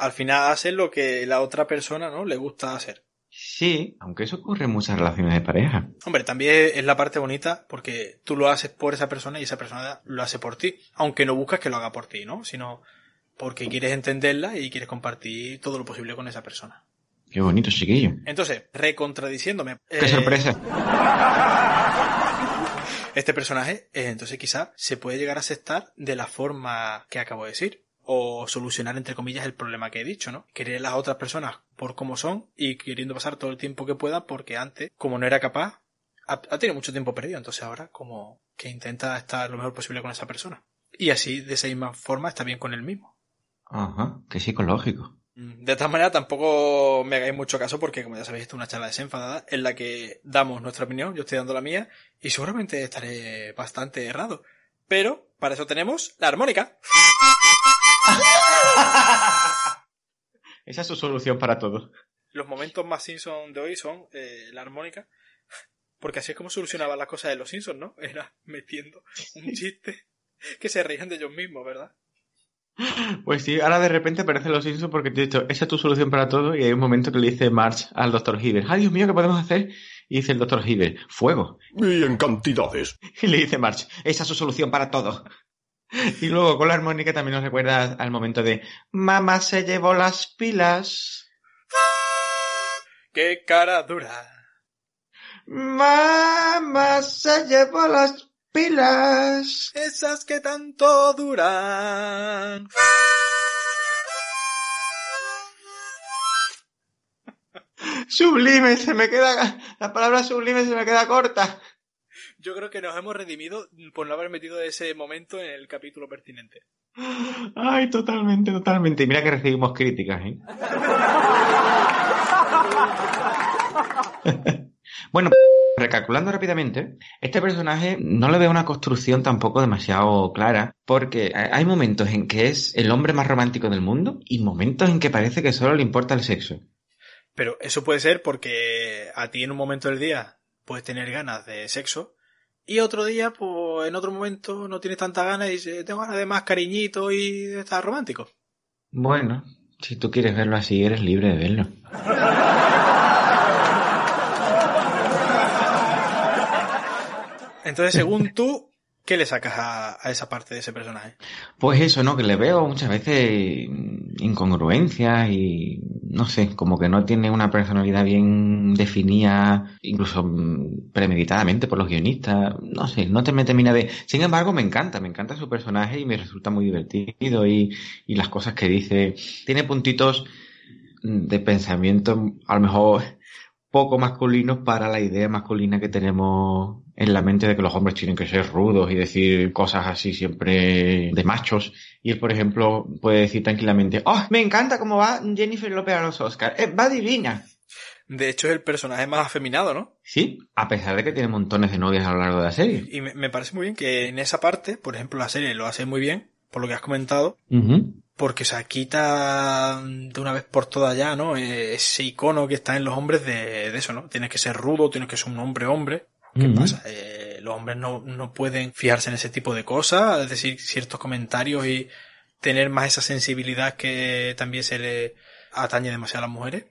Al final hace lo que la otra persona no le gusta hacer. Sí, aunque eso ocurre en muchas relaciones de pareja. Hombre, también es la parte bonita porque tú lo haces por esa persona y esa persona lo hace por ti. Aunque no buscas que lo haga por ti, ¿no? Sino porque quieres entenderla y quieres compartir todo lo posible con esa persona. Qué bonito, chiquillo. Entonces, recontradiciéndome. ¡Qué sorpresa! Este personaje, eh, entonces quizá se puede llegar a aceptar de la forma que acabo de decir o solucionar entre comillas el problema que he dicho, ¿no? Querer a las otras personas por como son y queriendo pasar todo el tiempo que pueda porque antes, como no era capaz, ha, ha tenido mucho tiempo perdido, entonces ahora como que intenta estar lo mejor posible con esa persona. Y así, de esa misma forma, está bien con él mismo. Ajá, qué psicológico. De todas maneras, tampoco me hagáis mucho caso porque, como ya sabéis, esto es una charla desenfadada en la que damos nuestra opinión, yo estoy dando la mía, y seguramente estaré bastante errado. Pero, para eso tenemos la armónica. Esa es su solución para todo. Los momentos más Simpson de hoy son eh, la armónica. Porque así es como solucionaban las cosas de los Simpsons, ¿no? Era metiendo un chiste que se reían de ellos mismos, ¿verdad? Pues sí, ahora de repente aparecen los Simpsons porque te he dicho, esa es tu solución para todo y hay un momento que le dice March al Dr. Hibbert, ¡ay Dios mío, qué podemos hacer! Y dice el Dr. Hibbert, ¡fuego! Y en cantidades. Y le dice March, esa es su solución para todo. Y luego con la armónica también nos recuerda al momento de Mamá se llevó las pilas. ¡Qué cara dura! Mamá se llevó las pilas. Esas que tanto duran. Sublime, se me queda. La palabra sublime se me queda corta. Yo creo que nos hemos redimido por no haber metido ese momento en el capítulo pertinente. Ay, totalmente, totalmente. Y mira que recibimos críticas, ¿eh? bueno, recalculando rápidamente, este personaje no le veo una construcción tampoco demasiado clara, porque hay momentos en que es el hombre más romántico del mundo y momentos en que parece que solo le importa el sexo. Pero eso puede ser porque a ti en un momento del día puedes tener ganas de sexo y otro día, pues en otro momento no tienes tanta ganas y dices, tengo ganas de más cariñito y de estar romántico. Bueno, si tú quieres verlo así, eres libre de verlo. Entonces, según tú, ¿qué le sacas a, esa parte de ese personaje? Pues eso, ¿no? Que le veo muchas veces incongruencias y no sé, como que no tiene una personalidad bien definida, incluso premeditadamente por los guionistas. No sé, no te me termina de. Sin embargo, me encanta, me encanta su personaje y me resulta muy divertido y, y las cosas que dice. Tiene puntitos de pensamiento, a lo mejor poco masculinos para la idea masculina que tenemos en la mente de que los hombres tienen que ser rudos y decir cosas así siempre de machos. Y él, por ejemplo, puede decir tranquilamente, ¡Oh, me encanta cómo va Jennifer López a los Oscars! Eh, ¡Va divina! De hecho, es el personaje más afeminado, ¿no? Sí, a pesar de que tiene montones de novias a lo largo de la serie. Y me, me parece muy bien que en esa parte, por ejemplo, la serie lo hace muy bien, por lo que has comentado, porque se quita de una vez por todas ya, ¿no? Ese icono que está en los hombres de, de eso, ¿no? Tienes que ser rudo, tienes que ser un hombre hombre. ¿Qué pasa? Eh, los hombres no, no pueden fiarse en ese tipo de cosas, es decir, ciertos comentarios y tener más esa sensibilidad que también se le atañe demasiado a las mujeres.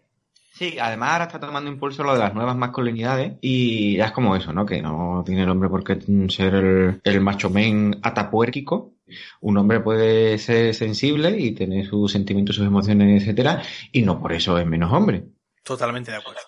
Sí, además ahora está tomando impulso lo de las nuevas masculinidades y ya es como eso, ¿no? Que no tiene el hombre por qué ser el, el macho men atapuérquico. Un hombre puede ser sensible y tener sus sentimientos, sus emociones, etcétera, y no por eso es menos hombre. Totalmente de acuerdo.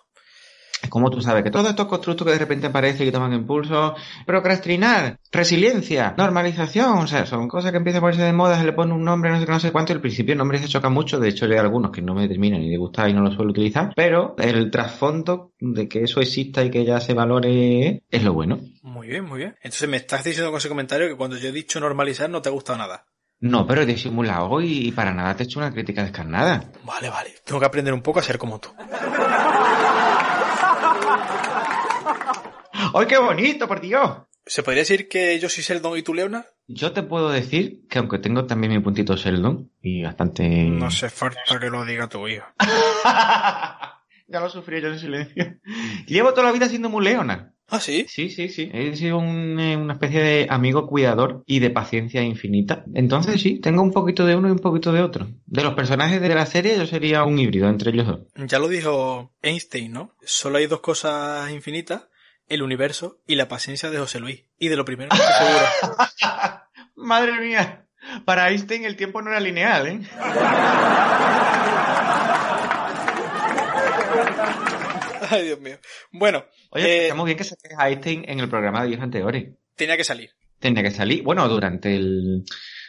Como tú sabes que todos estos constructos que de repente aparecen y toman impulso, procrastinar, resiliencia, normalización, o sea, son cosas que empiezan a ponerse de moda, se le pone un nombre, no sé qué, no sé cuánto, y al principio el nombre se choca mucho, de hecho hay algunos que no me terminan ni de gustar y no los suelo utilizar, pero el trasfondo de que eso exista y que ya se valore es lo bueno. Muy bien, muy bien. Entonces me estás diciendo con ese comentario que cuando yo he dicho normalizar no te ha gustado nada. No, pero he disimulado y para nada te he hecho una crítica descarnada. Vale, vale. Tengo que aprender un poco a ser como tú. ¡Ay, qué bonito, por Dios! ¿Se podría decir que yo soy Sheldon y tú Leonard? Yo te puedo decir que aunque tengo también mi puntito Sheldon y bastante... No hace falta que lo diga tu hijo. ya lo sufrí yo en silencio. Llevo toda la vida siendo muy Leonard. ¿Ah, sí? Sí, sí, sí. He sido un, eh, una especie de amigo cuidador y de paciencia infinita. Entonces sí, tengo un poquito de uno y un poquito de otro. De los personajes de la serie yo sería un híbrido entre ellos dos. Ya lo dijo Einstein, ¿no? Solo hay dos cosas infinitas, el universo y la paciencia de José Luis. Y de lo primero estoy seguro. Madre mía. Para Einstein el tiempo no era lineal, ¿eh? Ay, Dios mío. Bueno. Oye, eh, está muy bien que saques a Einstein en el programa de días anteriores. tenía que salir. Tenía que salir. Bueno, durante el,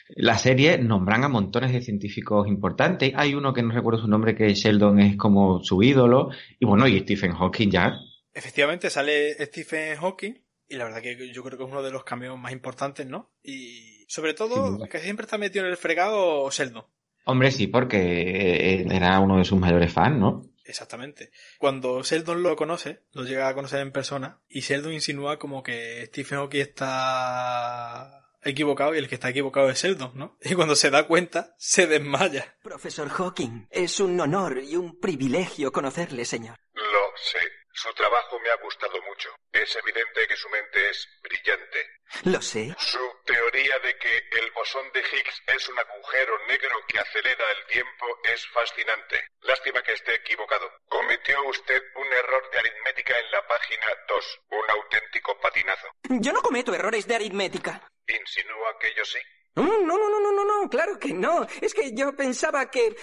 la serie nombran a montones de científicos importantes. Hay uno que no recuerdo su nombre, que Sheldon es como su ídolo. Y bueno, y Stephen Hawking ya. Efectivamente, sale Stephen Hawking. Y la verdad que yo creo que es uno de los cameos más importantes, ¿no? Y sobre todo, que siempre está metido en el fregado Sheldon. Hombre, sí, porque era uno de sus mayores fans, ¿no? Exactamente. Cuando Sheldon lo conoce, lo llega a conocer en persona, y Sheldon insinúa como que Stephen Hawking está equivocado y el que está equivocado es Sheldon, ¿no? Y cuando se da cuenta, se desmaya. Profesor Hawking, es un honor y un privilegio conocerle, señor. Lo sé. Su trabajo me ha gustado mucho. Es evidente que su mente es brillante. Lo sé. Su teoría de que el bosón de Higgs es un agujero negro que acelera el tiempo es fascinante. Lástima que esté equivocado. Cometió usted un error de aritmética en la página 2. Un auténtico patinazo. Yo no cometo errores de aritmética. Insinúa que yo sí. Mm, No, no, no, no, no, no, claro que no. Es que yo pensaba que...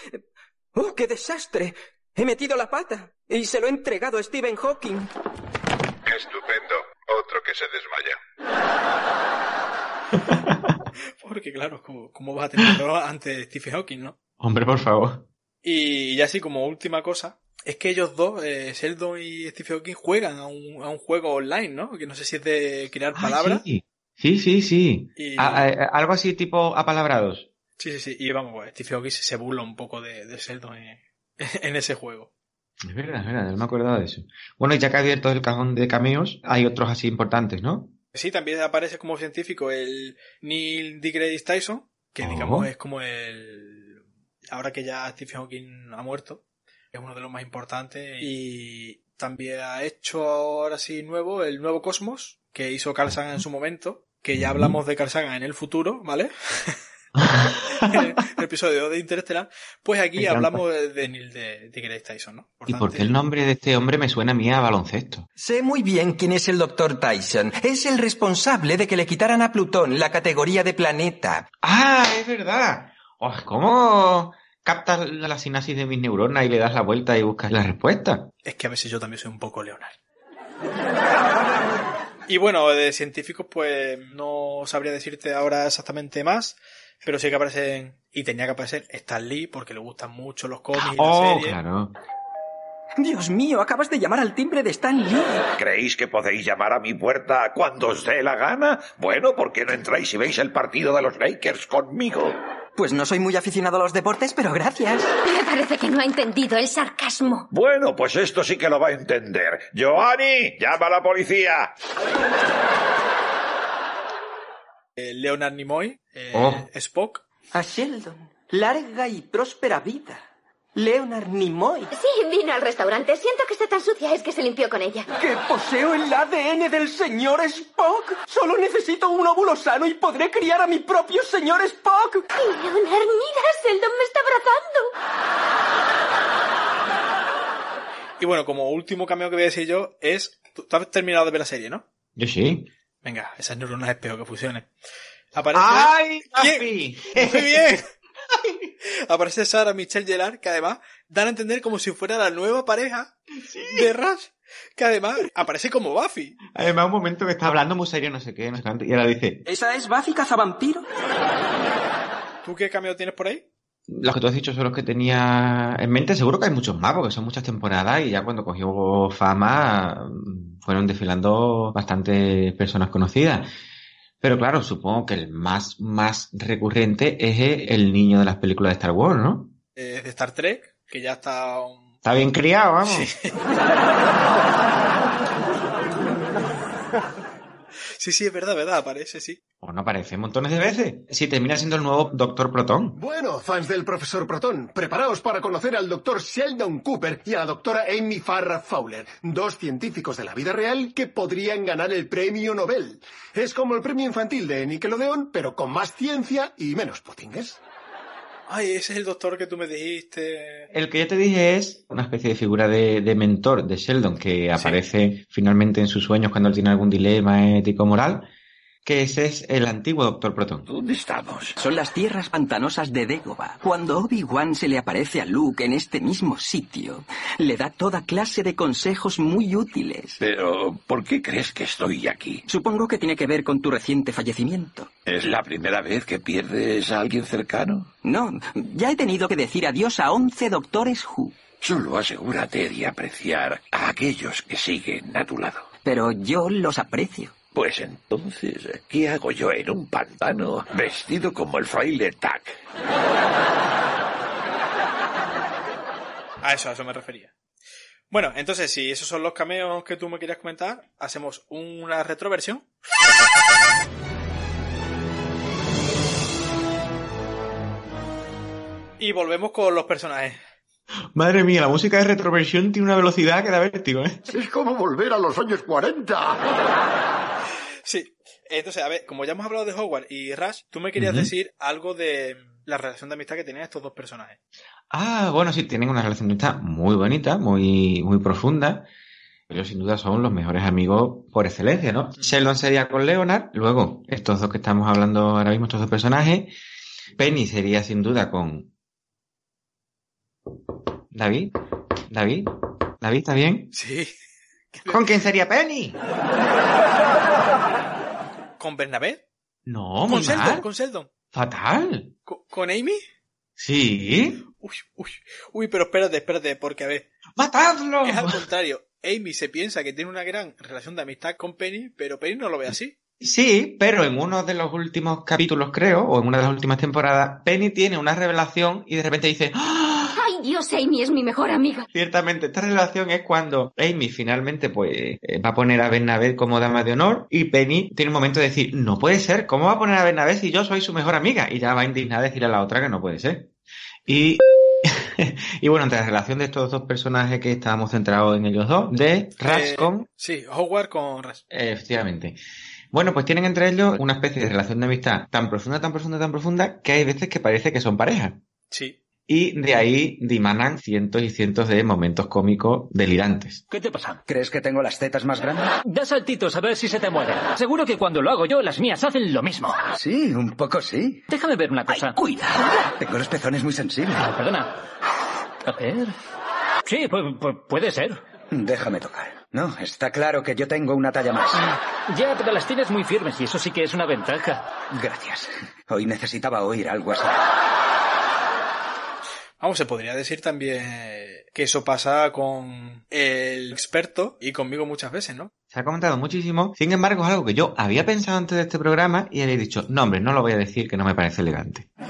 ¡Oh, qué desastre! He metido la pata y se lo he entregado a Stephen Hawking. Estupendo. Otro que se desmaya. Porque claro, ¿cómo, cómo vas a tenerlo ante Stephen Hawking, no? Hombre, por favor. Y ya así como última cosa, es que ellos dos, eh, Sheldon y Stephen Hawking, juegan a un, a un juego online, ¿no? Que no sé si es de crear Ah, palabras. sí. sí, sí, sí. Y- A- a- algo así tipo apalabrados. Sí, sí, sí. Y vamos, pues, Stephen Hawking se burla un poco de, de Sheldon en, en ese juego. Es verdad, es verdad, no me acordaba de eso. Bueno, y ya que ha abierto el cajón de cameos, hay otros así importantes, ¿no? Sí, también aparece como científico el Neil deGrasse Tyson, que Oh. digamos es como el... Ahora que ya Stephen Hawking ha muerto, es uno de los más importantes. Y también ha hecho ahora sí nuevo, el nuevo Cosmos, que hizo Carl Sagan en su momento, que ya hablamos de Carl Sagan en el futuro, ¿vale? en el episodio de Interstellar, pues aquí hablamos de, de Neil de, deGrasse Tyson, ¿no? ¿Y por qué el nombre de este hombre me suena a mí a baloncesto? Sé muy bien quién es el doctor Tyson. Es el responsable de que le quitaran a Plutón la categoría de planeta. ¡Ah, es verdad! Oh, ¿Cómo captas la, la sinapsis de mis neuronas y le das la vuelta y buscas la respuesta? Es que a veces yo también soy un poco Leonard. Y bueno, de científicos pues no sabría decirte ahora exactamente más, pero sí que aparecen, y tenía que aparecer Stan Lee porque le gustan mucho los cómics y Oh, serie. claro. Dios mío, acabas de llamar al timbre de Stan Lee. ¿Creéis que podéis llamar a mi puerta cuando os dé la gana? Bueno, ¿por qué no entráis y veis el partido de los Lakers conmigo? Pues no soy muy aficionado a los deportes, pero gracias. Me parece que no ha entendido el sarcasmo. Bueno, pues esto sí que lo va a entender. Giovanni, llama a la policía. Eh, Leonard Nimoy, eh, Oh. Spock, A Sheldon. Larga y próspera vida. Leonard Nimoy. Sí, vino al restaurante. Siento que está tan sucia, es que se limpió con ella. ¡Que poseo el ADN del señor Spock! Solo necesito un óvulo sano y podré criar a mi propio señor Spock. Leonard, mira, Sheldon me está abrazando. y bueno, como último cameo que voy a decir yo es, tú, tú has terminado de ver la serie, ¿no? Yo sí. Venga, esas neuronas es peor que funcionen. Aparece... ¡Ay, ¿Quién? Muy bien. Aparece Sara Michelle Gellar, que además dan a entender como si fuera la nueva pareja de Rush. Que además aparece como Buffy. Además, un momento que está hablando muy serio, no sé qué, no sé cuánto, y ahora dice, ¿Esa es Buffy cazavampiro? ¿Tú qué cameo tienes por ahí? los que tú has dicho son los que tenía en mente. Seguro que hay muchos más, porque son muchas temporadas y ya cuando cogió fama mm, fueron desfilando bastantes personas conocidas. Pero claro, supongo que el más, más recurrente es el niño de las películas de Star Wars, ¿no? Eh, de Star Trek, que ya está... un- Está bien criado, vamos. Sí, sí, es verdad, verdad, aparece, sí. O no aparece montones de veces. Si termina siendo el nuevo Doctor Proton. Bueno, fans del profesor Proton, preparaos para conocer al doctor Sheldon Cooper y a la doctora Amy Farrah Fowler, dos científicos de la vida real que podrían ganar el premio Nobel. Es como el premio infantil de Nickelodeon, pero con más ciencia y menos putingues. Ay, ese es el doctor que tú me dijiste. El que ya te dije es una especie de figura de, de mentor de Sheldon que aparece finalmente en sus sueños cuando él tiene algún dilema ético-moral, que ese es el antiguo Doctor Proton. ¿Dónde estamos? Son las tierras pantanosas de Dagobah. Cuando Obi-Wan se le aparece a Luke en este mismo sitio, le da toda clase de consejos muy útiles. Pero, ¿por qué crees que estoy aquí? Supongo que tiene que ver con tu reciente fallecimiento. ¿Es la primera vez que pierdes a alguien cercano? No, ya he tenido que decir adiós a 11 doctores Who. Solo asegúrate de apreciar a aquellos que siguen a tu lado. Pero yo los aprecio. Pues entonces, ¿qué hago yo en un pantano vestido como el fraile Tac? A eso, a eso me refería. Bueno, entonces, si esos son los cameos que tú me querías comentar, hacemos una retroversión. Y volvemos con los personajes. Madre mía, la música de retroversión tiene una velocidad que da vértigo, ¿eh? Es como volver a los años 40. Entonces, a ver, como ya hemos hablado de Howard y Rush, tú me querías decir algo de la relación de amistad que tenían estos dos personajes. Ah, bueno, sí, tienen una relación de amistad muy bonita, muy, muy profunda. Ellos sin duda son los mejores amigos por excelencia, ¿no? Sheldon sería con Leonard, luego estos dos que estamos hablando ahora mismo, estos dos personajes. Penny sería sin duda con David. David. David, ¿está bien? Sí. ¿Con quién sería Penny? ¿Con Bernabé? No, ¿Con muy Sheldon? mal. ¿Con Sheldon? Fatal. ¿Con, con Amy? Sí. Uy, uy, uy, pero espérate, espérate, porque a ver. ¡Matadlo! Es al contrario. Amy se piensa que tiene una gran relación de amistad con Penny, pero Penny no lo ve así. Sí, pero en uno de los últimos capítulos, creo, o en una de las últimas temporadas, Penny tiene una revelación y de repente dice, ¡Ah! Dios, Amy es mi mejor amiga. Ciertamente, esta relación es cuando Amy finalmente pues eh, va a poner a Bernabé como dama de honor y Penny tiene un momento de decir, no puede ser, ¿cómo va a poner a Bernabé si yo soy su mejor amiga? Y ya va indignada a decirle a la otra que no puede ser. Y, y bueno, entre la relación de estos dos personajes que estábamos centrados en ellos dos, de Rush Eh, con Sí, Howard con Rush. Efectivamente. Bueno, pues tienen entre ellos una especie de relación de amistad tan profunda, tan profunda, tan profunda, que hay veces que parece que son pareja. Sí. Y de ahí dimanan cientos y cientos de momentos cómicos delirantes. ¿Qué te pasa? ¿Crees que tengo las tetas más grandes? Da saltitos a ver si se te mueven. Seguro que cuando lo hago yo, las mías hacen lo mismo. Sí, un poco sí. Déjame ver una cosa. Cuidado. Tengo los pezones muy sensibles. Ah, perdona. A ver. Sí, pu- pu- puede ser. Déjame tocar. No, está claro que yo tengo una talla más. Ya, pero las tienes muy firmes y eso sí que es una ventaja. Gracias. Hoy necesitaba oír algo así. Vamos, se podría decir también que eso pasa con el experto y conmigo muchas veces, ¿no? Se ha comentado muchísimo, sin embargo es algo que yo había pensado antes de este programa y le he dicho, no hombre, no lo voy a decir que no me parece elegante.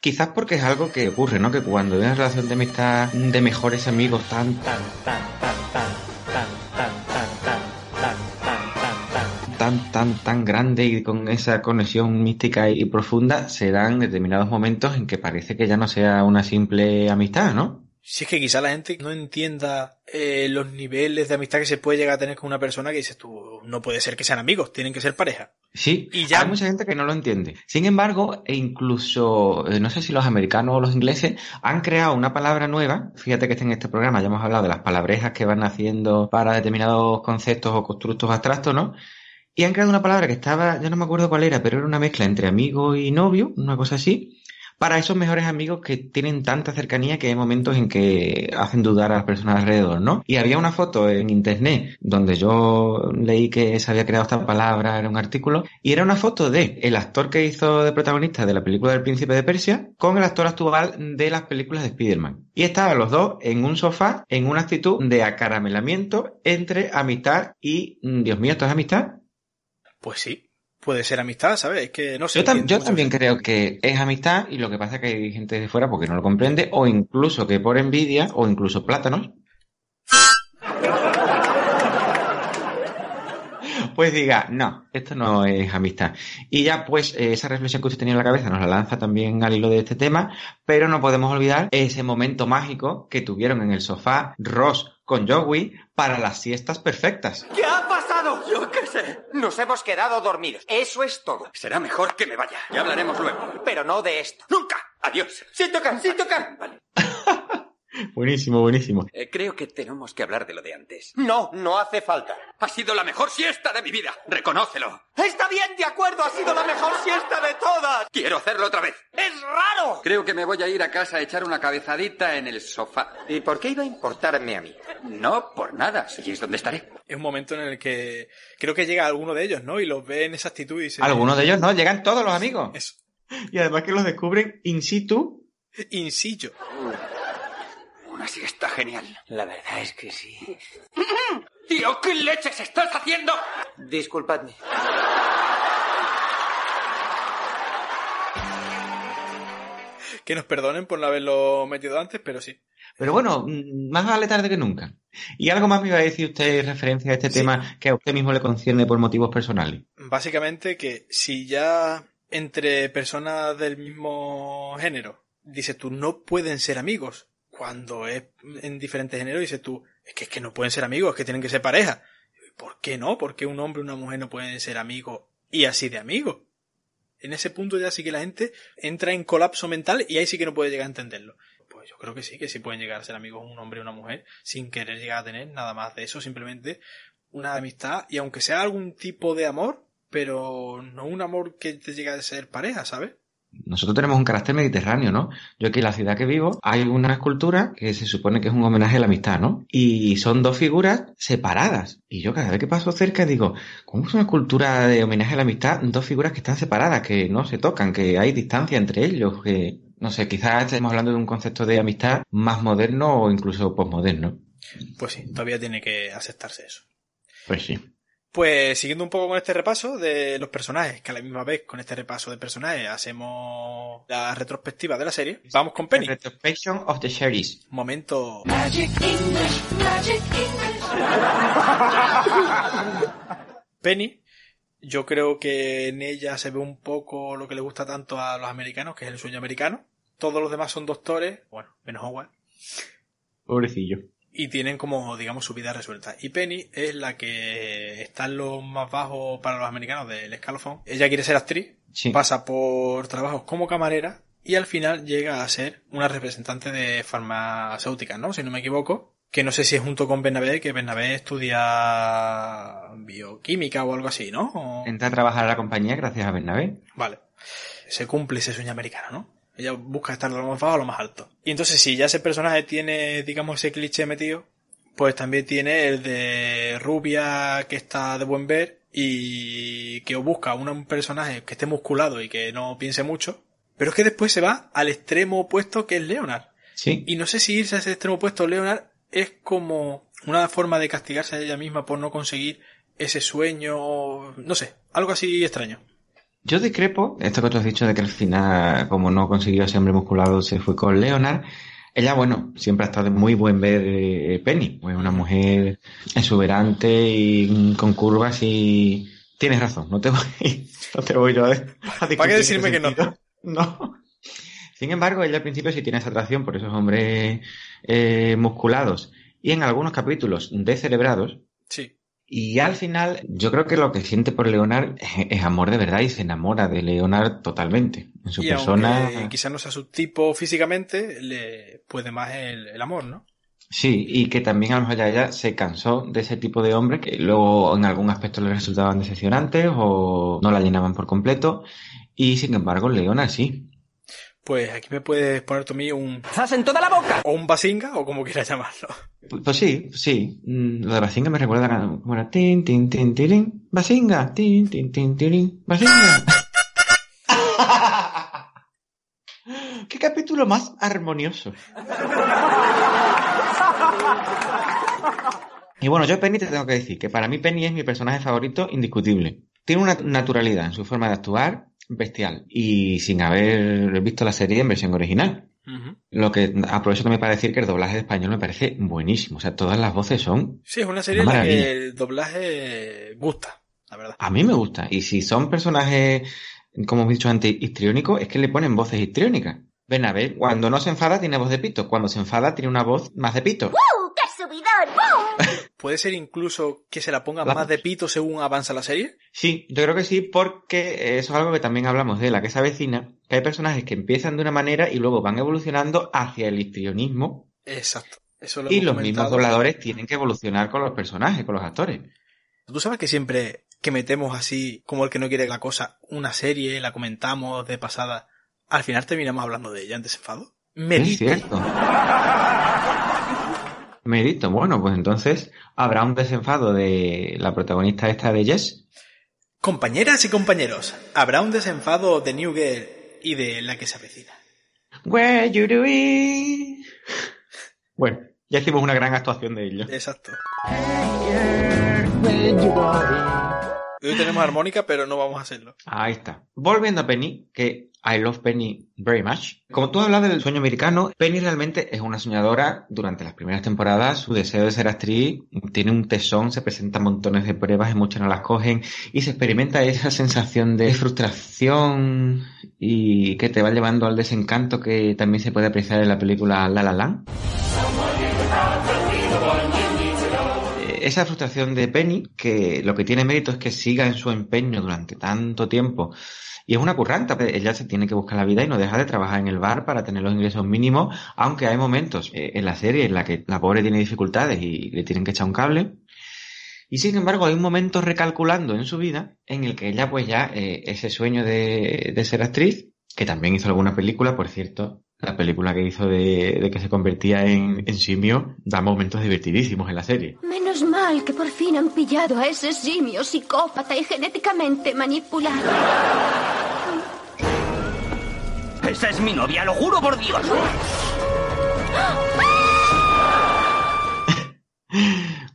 Quizás porque es algo que ocurre, ¿no? Que cuando hay una relación de amistad de mejores amigos tan, tan, tan, tan, tan, tan, tan, tan, grande y con esa conexión mística y profunda, se dan determinados momentos en que parece que ya no sea una simple amistad, ¿no? Si es que quizá la gente no entienda eh, los niveles de amistad que se puede llegar a tener con una persona que dices tú, no puede ser que sean amigos, tienen que ser pareja. Sí, Y ya- hay mucha gente que no lo entiende. Sin embargo, e incluso, eh, no sé si los americanos o los ingleses han creado una palabra nueva. Fíjate que está en este programa, ya hemos hablado de las palabrejas que van haciendo para determinados conceptos o constructos abstractos, ¿no? Y han creado una palabra que estaba, yo no me acuerdo cuál era, pero era una mezcla entre amigo y novio, una cosa así, para esos mejores amigos que tienen tanta cercanía que hay momentos en que hacen dudar a las personas alrededor, ¿no? Y había una foto en internet donde yo leí que se había creado esta palabra, era un artículo, y era una foto de el actor que hizo de protagonista de la película del Príncipe de Persia con el actor actual de las películas de Spider-Man. Y estaban los dos en un sofá en una actitud de acaramelamiento entre amistad y, mm, Dios mío, ¿esto es amistad? Pues sí, puede ser amistad, ¿sabes? Es que no sé. Yo, tam- yo también creo que es amistad y lo que pasa es que hay gente de fuera porque no lo comprende o incluso que por envidia o incluso plátanos pues diga, no, esto no es amistad. Y ya pues eh, esa reflexión que usted tenía en la cabeza nos la lanza también al hilo de este tema, pero no podemos olvidar ese momento mágico que tuvieron en el sofá Ross con Joey para las siestas perfectas. ¿Qué ha pasado? Yo qué sé. Nos hemos quedado dormidos. Eso es todo. Será mejor que me vaya. Ya hablaremos luego. Pero no de esto. ¡Nunca! Adiós. Sin tocar, sin tocar. Vale. Buenísimo, buenísimo. Eh, creo que tenemos que hablar de lo de antes. No, no hace falta. Ha sido la mejor siesta de mi vida. Reconócelo. Está bien, de acuerdo, ha sido la mejor siesta de todas. Quiero hacerlo otra vez. ¡Es raro! Creo que me voy a ir a casa a echar una cabezadita en el sofá. ¿Y por qué iba a importarme a mí? No, por nada. Si es donde estaré. Es un momento en el que creo que llega alguno de ellos, ¿no? Y los ve en esa actitud y dice... Algunos de ellos no, llegan todos los amigos. Eso. Y además que los descubren in situ. In situ. Una siesta genial. La verdad es que sí. Tío, ¿qué leches estás haciendo? Disculpadme. Que nos perdonen por no haberlo metido antes, pero sí. Pero bueno, mm, más vale tarde que nunca. Y algo más me iba a decir usted en referencia a este Sí. tema que a usted mismo le concierne por motivos personales. Básicamente que si ya entre personas del mismo género, dices tú, no pueden ser amigos, cuando es en diferentes géneros, dices tú, es que, es que no pueden ser amigos, es que tienen que ser pareja. ¿Por qué no? ¿Por qué un hombre y una mujer no pueden ser amigos y así de amigos? En ese punto ya sí que la gente entra en colapso mental y ahí sí que no puede llegar a entenderlo. Pues yo creo que sí, que sí pueden llegar a ser amigos un hombre y una mujer sin querer llegar a tener nada más de eso, simplemente una amistad y aunque sea algún tipo de amor, pero no un amor que te llegue a ser pareja, ¿sabes? Nosotros tenemos un carácter mediterráneo, ¿no? Yo aquí en la ciudad que vivo hay una escultura que se supone que es un homenaje a la amistad, ¿no? Y son dos figuras separadas. Y yo cada vez que paso cerca digo, ¿cómo es una escultura de homenaje a la amistad? Dos figuras que están separadas, que no se tocan, que hay distancia entre ellos, que... No sé, quizás estemos hablando de un concepto de amistad más moderno o incluso posmoderno. Pues sí, todavía tiene que aceptarse eso. Pues sí. Pues siguiendo un poco con este repaso de los personajes, que a la misma vez con este repaso de personajes hacemos la retrospectiva de la serie, vamos con Penny. Retrospection of the Series. Momento. Magic English, Magic Penny, yo creo que en ella se ve un poco lo que le gusta tanto a los americanos, que es el sueño americano. Todos los demás son doctores, bueno, menos Howard, Pobrecillo. Y tienen como, digamos, su vida resuelta. Y Penny es la que está en lo más bajo para los americanos del escalofón. Ella quiere ser actriz, Sí. pasa por trabajos como camarera y al final llega a ser una representante de farmacéuticas, ¿no? Si no me equivoco. Que no sé si es junto con Bernabé, que Bernabé estudia bioquímica o algo así, ¿no? O- Entra a trabajar a la compañía gracias a Bernabé. Vale. Se cumple ese sueño americano, ¿no? Ella busca estar lo más bajo a lo más alto. Y entonces, si ya ese personaje tiene, digamos, ese cliché metido, pues también tiene el de rubia que está de buen ver y que busca un personaje que esté musculado y que no piense mucho. Pero es que después se va al extremo opuesto que es Leonard. Sí. Y no sé si irse a ese extremo opuesto Leonard es como una forma de castigarse a ella misma por no conseguir ese sueño, o- no sé, algo así extraño. Yo discrepo, esto que tú has dicho de que al final, como no consiguió ese hombre musculado, se fue con Leonard. Ella, bueno, siempre ha estado muy buen ver eh, Penny, pues una mujer exuberante y con curvas y tienes razón, no te voy, no te voy yo a, a discutir ¿Para qué decirme que no? No. Sin embargo, ella al principio sí tiene esa atracción por esos hombres eh, musculados y en algunos capítulos descerebrados. Sí. Y al final, yo creo que lo que siente por Leonard es, amor de verdad y se enamora de Leonard totalmente. En su y persona. quizás no sea su tipo físicamente, le puede más el, el amor, ¿no? Sí, y que también a lo mejor ya ella se cansó de ese tipo de hombre que luego en algún aspecto le resultaban decepcionantes o no la llenaban por completo. Y sin embargo, Leonard sí. Pues aquí me puedes poner tú a mí un... ¡Zas en toda la boca! O un basinga, o como quieras llamarlo. Pues, pues sí, sí. Mm, Lo de Basinga me recuerda a como era tin, tin, tin, tirín, Basinga, tin, tin, tin, tirín, Basinga. ¡Qué capítulo más armonioso! Y bueno, yo Penny te tengo que decir que para mí Penny es mi personaje favorito indiscutible. Tiene una naturalidad en su forma de actuar bestial y sin haber visto la serie en versión original. Lo que aprovecho también para decir que el doblaje de español me parece buenísimo. O sea, todas las voces son. Sí, es una serie en la que el doblaje gusta, la verdad. A mí me gusta. Y si son personajes, como hemos dicho antes, histriónicos, es que le ponen voces histriónicas. Ven a ver, cuando no se enfada tiene voz de pito. Cuando se enfada tiene una voz más de pito. ¡Wow! ¡Qué ¿Puede ser incluso que se la ponga La- más de pito según avanza la serie? Sí, yo creo que sí, porque eso es algo que también hablamos de la que se avecina, que hay personajes que empiezan de una manera y luego van evolucionando hacia el histrionismo Exacto. Eso lo y los mismos dobladores tienen que evolucionar con los personajes, con los actores. Tú sabes que siempre que metemos así, como el que no quiere la cosa, una serie, la comentamos de pasada, al final terminamos hablando de ella en desenfado. Me Es cierto. Merito, bueno, pues entonces habrá un desenfado de la protagonista esta de Jess. Compañeras y compañeros, habrá un desenfado de New Girl y de la que se avecina. Where you doing? Bueno, ya hicimos una gran actuación de ello. Exacto. Hoy tenemos armónica, pero no vamos a hacerlo. Ahí está. Volviendo a Penny, que I love Penny very much. Como tú hablas del sueño americano, Penny realmente es una soñadora. Durante las primeras temporadas, su deseo de ser actriz tiene un tesón, se presentan montones de pruebas y muchas no las cogen. Y se experimenta esa sensación de frustración y que te va llevando al desencanto que también se puede apreciar en la película La La Land. Eh, esa frustración de Penny, que lo que tiene mérito es que siga en su empeño durante tanto tiempo. Y es una curranta, pero ella se tiene que buscar la vida y no deja de trabajar en el bar para tener los ingresos mínimos, aunque hay momentos eh, en la serie en la que la pobre tiene dificultades y le tienen que echar un cable. Y sin embargo, hay un momento recalculando en su vida en el que ella, pues ya, eh, ese sueño de, de ser actriz, que también hizo alguna película, por cierto, la película que hizo de, de que se convertía en, en simio, da momentos divertidísimos en la serie. Menos mal que por fin han pillado a ese simio psicópata y genéticamente manipulado. Esa es mi novia, lo juro por Dios.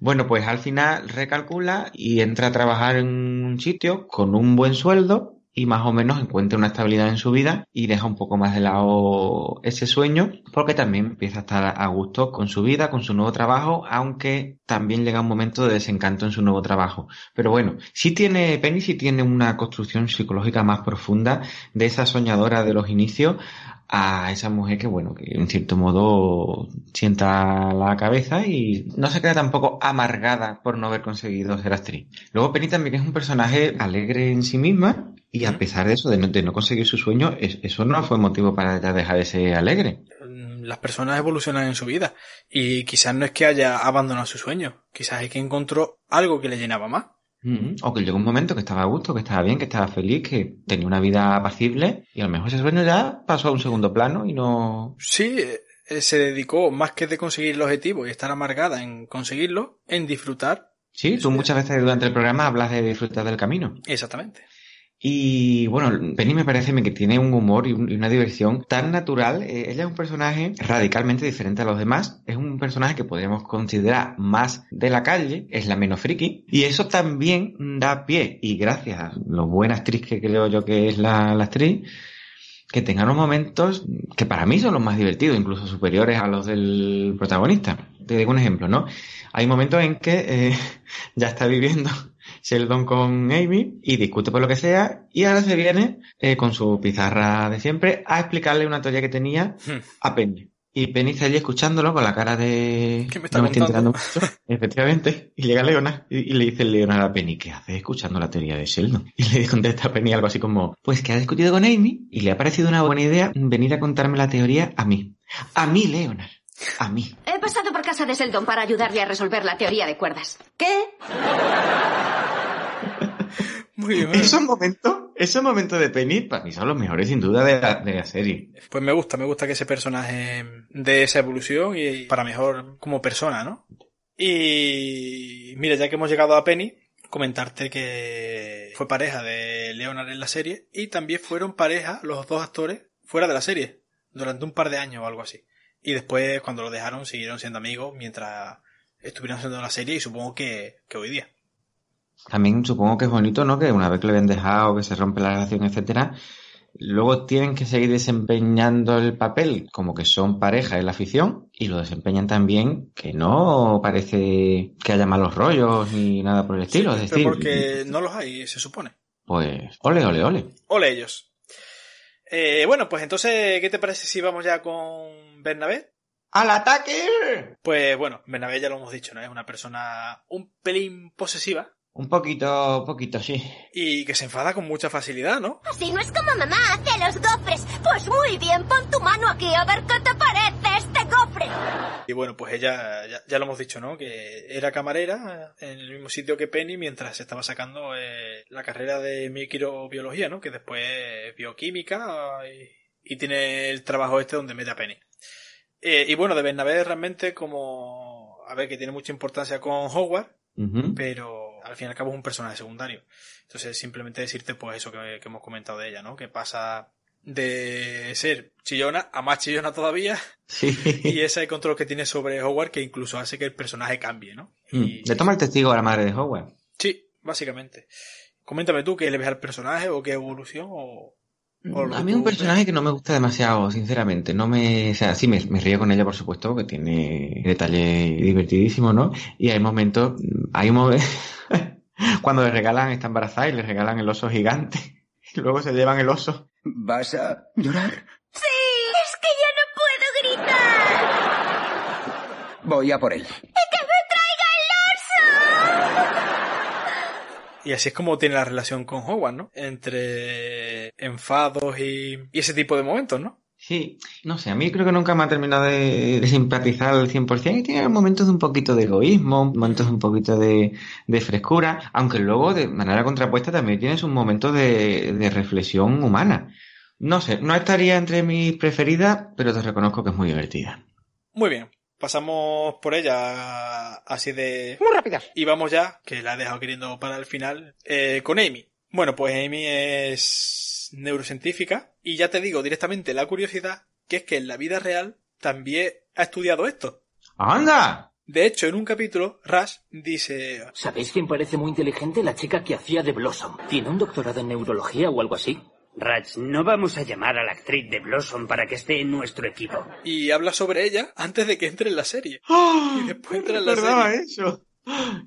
Bueno, pues al final recalcula y entra a trabajar en un sitio con un buen sueldo y más o menos encuentra una estabilidad en su vida y deja un poco más de lado ese sueño porque también empieza a estar a gusto con su vida, con su nuevo trabajo, aunque también llega un momento de desencanto en su nuevo trabajo. Pero bueno, sí tiene, Penny sí tiene una construcción psicológica más profunda de esa soñadora de los inicios a esa mujer que, bueno, que en cierto modo sienta la cabeza y no se queda tampoco amargada por no haber conseguido ser actriz. Luego Penny también es un personaje alegre en sí misma y a pesar de eso, de no, de no conseguir su sueño, es- eso no fue motivo para ella dejar de ser alegre. Las personas evolucionan en su vida y quizás no es que haya abandonado su sueño, quizás es que encontró algo que le llenaba más. Mm, O que llegó un momento que estaba a gusto, que estaba bien, que estaba feliz, que tenía una vida apacible y a lo mejor ese sueño ya pasó a un segundo plano y no... Sí, eh, se dedicó más que de conseguir el objetivo y estar amargada en conseguirlo, en disfrutar. Sí, tú muchas veces durante el programa hablas de disfrutar del camino. Exactamente. Y bueno, Penny me parece que tiene un humor y, un- y una diversión tan natural. Eh, ella es un personaje radicalmente diferente a los demás. Es un personaje que podríamos considerar más de la calle, es la menos friki. Y eso también da pie, y gracias a lo buena actriz que creo yo que es la, la actriz, que tenga unos momentos que para mí son los más divertidos, incluso superiores a los del protagonista. Te digo un ejemplo, ¿no? Hay momentos en que eh, ya está viviendo Sheldon con Amy y discute por lo que sea y ahora se viene eh, con su pizarra de siempre a explicarle una teoría que tenía a Penny. Y Penny está allí escuchándolo con la cara de... ¿Qué me está no me estoy enterando mucho. Efectivamente. Y llega Leona y, le dice Leona a Penny, ¿qué haces escuchando la teoría de Sheldon? Y le contesta a Penny algo así como, pues que ha discutido con Amy y le ha parecido una buena idea venir a contarme la teoría a mí. A mí, Leonard. A mí. He pasado por casa de Seldon para ayudarle a resolver la teoría de cuerdas. ¿Qué? Muy bien. Esos momentos Esos momentos de Penny para mí son los mejores sin duda de la, de la serie. Pues me gusta, me gusta que ese personaje dé esa evolución y para mejor como persona, ¿no? Y mira, ya que hemos llegado a Penny, comentarte que fue pareja de Leonard en la serie y también fueron pareja los dos actores fuera de la serie durante un par de años o algo así. Y después, cuando lo dejaron, siguieron siendo amigos mientras estuvieron haciendo la serie y supongo que, que hoy día. También supongo que es bonito, ¿no? Que una vez que le ven dejado, que se rompe la relación, etcétera, luego tienen que seguir desempeñando el papel como que son pareja en la afición y lo desempeñan también que no parece que haya malos rollos ni nada por el estilo. Sí, es decir, porque no los hay, se supone. pues ole, ole, ole. Ole ellos. Eh, bueno, pues entonces, ¿qué te parece si vamos ya con Bernabé? ¡Al ataque! Pues bueno, Bernabé ya lo hemos dicho, ¿no? Es una persona un pelín posesiva Un poquito, poquito, sí. y que se enfada con mucha facilidad, ¿no? Así no es como mamá hace los gofres. Pues muy bien, pon tu mano aquí a ver qué te parece Y bueno, pues ella, ya, ya lo hemos dicho, ¿no? Que era camarera en el mismo sitio que Penny mientras se estaba sacando eh, la carrera de microbiología, ¿no? Que después es bioquímica y, y tiene el trabajo este donde mete a Penny. Eh, y bueno, de Bernabé realmente como... A ver, que tiene mucha importancia con Howard, Ujú. pero al fin y al cabo es un personaje secundario. Entonces simplemente decirte pues eso que, que hemos comentado de ella, ¿no? Que pasa de ser chillona a más chillona todavía Sí. y ese control que tiene sobre Howard que incluso hace que el personaje cambie, ¿no? Mm. Le toma el testigo a la madre de Howard. Sí, básicamente. Coméntame tú qué le ves al personaje o qué evolución o... A que mí es un personaje que no me gusta demasiado, sinceramente. No me, o sea, sí me, me río con ella, por supuesto, porque tiene detalle divertidísimo, ¿no? Y hay momentos, hay un momento, cuando le regalan, está embarazada y le regalan el oso gigante. Y luego se llevan el oso. ¿Vas a llorar? Sí, es que ya no puedo gritar. Voy a por él. ¡Que me traiga el oso! Y así es como tiene la relación con Howard, ¿no? Entre enfados y, y ese tipo de momentos, ¿no? Sí, no sé, a mí creo que nunca me ha terminado de, de simpatizar al 100% y tiene momentos de un poquito de egoísmo, momentos de un poquito de, de frescura, aunque luego de manera contrapuesta también tienes un momento de, de reflexión humana. No sé, no estaría entre mis preferidas, pero te reconozco que es muy divertida. Muy bien. Pasamos por ella así de... Muy rápida. Y vamos ya, que la he dejado queriendo para el final, eh, con Amy. Bueno, pues Amy es neurocientífica y ya te digo directamente la curiosidad que es que en la vida real también ha estudiado esto. ¡Anda! De hecho, en un capítulo, Rush dice... ¿Sabéis quién parece muy inteligente? La chica que hacía de Blossom. ¿Tiene un doctorado en neurología o algo así? Raj, no vamos a llamar a la actriz de Blossom para que esté en nuestro equipo. Y habla sobre ella antes de que entre en la serie. ¡Ah! Y después entra en la serie. eso.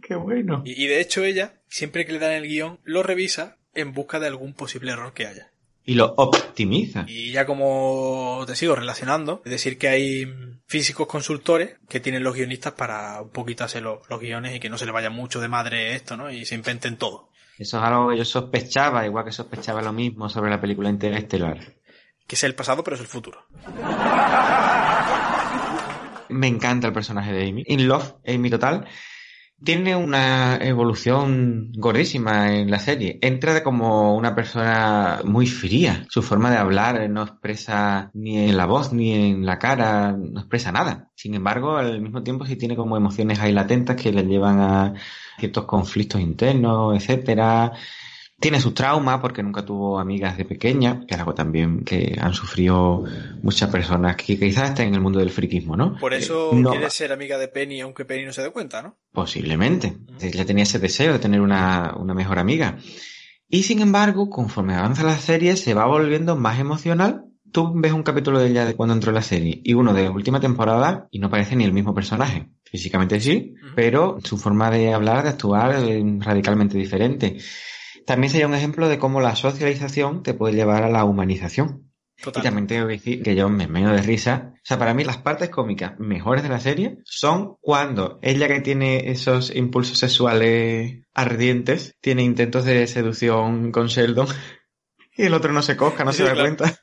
¡Qué bueno! Y, y de hecho ella, siempre que le dan el guion, lo revisa en busca de algún posible error que haya. Y lo optimiza. Y ya como te sigo relacionando, es decir que hay físicos consultores que tienen los guionistas para un poquito hacer los, los guiones y que no se le vaya mucho de madre esto, ¿no? Y se inventen todo. Eso es algo que yo sospechaba, igual que sospechaba lo mismo sobre la película Interestelar. Que es el pasado, pero es el futuro. Me encanta el personaje de Amy. In Love, Amy total. Tiene una evolución gordísima en la serie. Entra como una persona muy fría. Su forma de hablar no expresa ni en la voz ni en la cara, no expresa nada. Sin embargo, al mismo tiempo sí tiene como emociones ahí latentes que le llevan a ciertos conflictos internos, etcétera. Tiene sus traumas porque nunca tuvo amigas de pequeña, que es algo también que han sufrido muchas personas que quizás estén en el mundo del friquismo, ¿no? Por eso Eh, no- quiere ser amiga de Penny, aunque Penny no se dé cuenta, ¿no? Posiblemente. Ella tenía ese deseo de tener una, una mejor amiga. Y sin embargo, conforme avanza la serie, se va volviendo más emocional. Tú ves un capítulo de ella de cuando entró en la serie y uno de la última temporada y no parece ni el mismo personaje. Físicamente sí, pero su forma de hablar, de actuar es radicalmente diferente. También sería un ejemplo de cómo la socialización te puede llevar a la humanización. Y también tengo que decir que yo me meo de risa. O sea, para mí las partes cómicas mejores de la serie son cuando ella que tiene esos impulsos sexuales ardientes tiene intentos de seducción con Sheldon y el otro no se cosca, no Sí, se da claro. cuenta.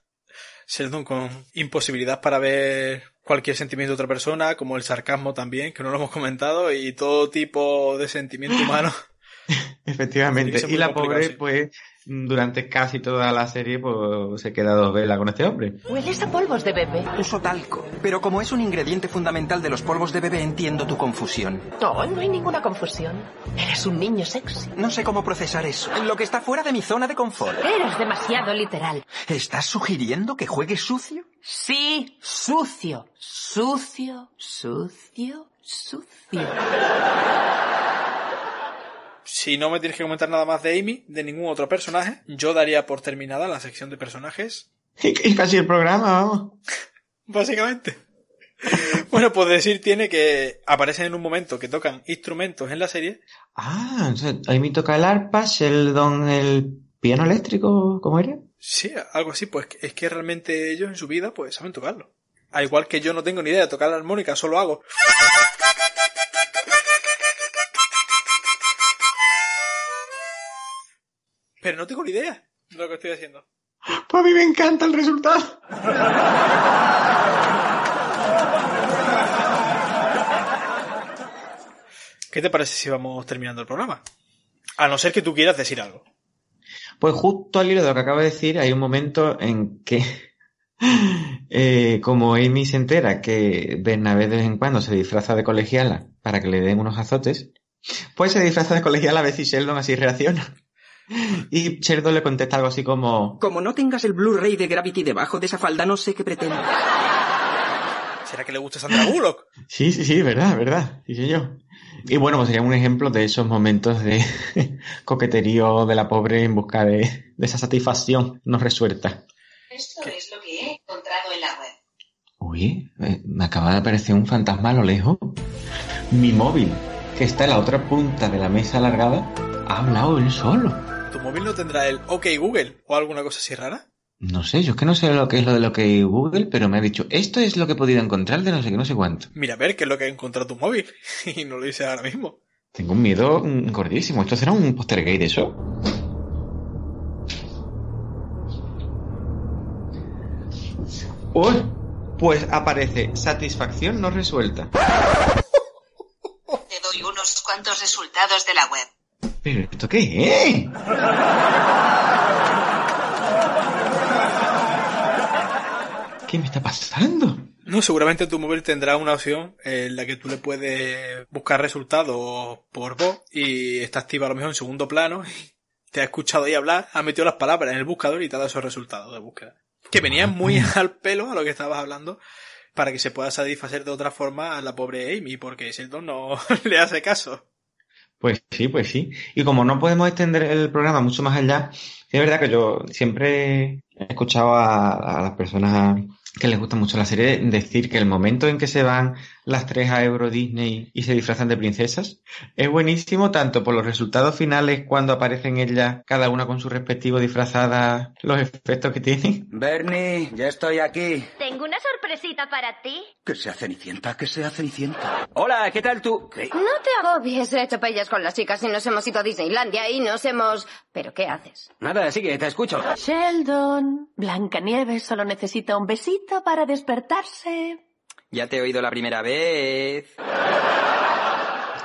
Sheldon con imposibilidad para ver cualquier sentimiento de otra persona, como el sarcasmo también, que no lo hemos comentado, y todo tipo de sentimiento humano. Efectivamente. Y la pobre, sí. pues, durante casi toda la serie pues se queda dos velas con este hombre. Hueles a polvos de bebé. Uso talco, pero como es un ingrediente fundamental de los polvos de bebé entiendo tu confusión. No, no hay ninguna confusión. Eres un niño sexy. No sé cómo procesar eso. Lo que está fuera de mi zona de confort. Eres demasiado literal. ¿Estás sugiriendo que juegue sucio? Sí, sucio. Sucio, sucio, sucio. Si no me tienes que comentar nada más de Amy, de ningún otro personaje, yo daría por terminada la sección de personajes. Y casi el programa, vamos. Básicamente. bueno, pues decir tiene que aparecen en un momento que tocan instrumentos en la serie. Ah, Amy toca el arpa, Sheldon el piano eléctrico, ¿cómo era? Sí, algo así, pues es que realmente ellos en su vida pues saben tocarlo. Al igual que yo no tengo ni idea de tocar la armónica, solo hago. Pero no tengo ni idea de lo que estoy haciendo. Pues a mí me encanta el resultado. ¿Qué te parece si vamos terminando el programa? A no ser que tú quieras decir algo. Pues justo al hilo de lo que acabo de decir, hay un momento en que, eh, como Amy se entera que Bernabé de vez en cuando se disfraza de colegiala para que le den unos azotes, pues se disfraza de colegiala a ver si Sheldon así reacciona. Y Sheldon le contesta algo así como... Como no tengas el Blu-ray de Gravity debajo de esa falda, no sé qué pretende. ¿Será que le gusta Sandra Bullock? Sí, sí, sí, verdad, verdad. Sí, yo. Y bueno, pues sería un ejemplo de esos momentos de coqueterío de la pobre en busca de, de esa satisfacción no resuelta. Esto es lo que he encontrado en la web. Uy, eh, me acaba de aparecer un fantasma a lo lejos. Mi móvil, que está en la otra punta de la mesa alargada, ha hablado él solo. ¿Tu móvil no tendrá el OK Google o alguna cosa así rara? No sé, yo es que no sé lo que es lo de lo que Google, pero me ha dicho, esto es lo que he podido encontrar de no sé qué, no sé cuánto. Mira, a ver qué es lo que ha encontrado tu móvil. y no lo dice ahora mismo. Tengo un miedo gordísimo. ¿Esto será un póster gay de eso? Uy, pues aparece satisfacción no resuelta. Te doy unos cuantos resultados de la web. ¿Pero esto qué es? ¿Qué me está pasando? No, seguramente tu móvil tendrá una opción en la que tú le puedes buscar resultados por voz y está activa a lo mejor en segundo plano y te ha escuchado ahí hablar, ha metido las palabras en el buscador y te ha dado esos resultados de búsqueda. Que venían muy al pelo a lo que estabas hablando para que se pueda satisfacer de otra forma a la pobre Amy, porque Sheldon no le hace caso. Pues sí, pues sí. Y como no podemos extender el programa mucho más allá, es verdad que yo siempre he escuchado a, a las personas que les gusta mucho la serie decir que el momento en que se van las tres a Euro Disney y se disfrazan de princesas es buenísimo tanto por los resultados finales cuando aparecen ellas cada una con su respectivo disfrazada, los efectos que tienen. Bernie, ya estoy aquí. Tengo una sorpresita para ti. Que sea Cenicienta, que sea Cenicienta. Hola, ¿qué tal tú? ¿Qué? No te agobies, he hecho pellas con las chicas y nos hemos ido a Disneylandia y nos hemos... ¿Pero qué haces? Nada, sigue, te escucho. Sheldon, Blancanieves solo necesita un besito para despertarse. Ya te he oído la primera vez.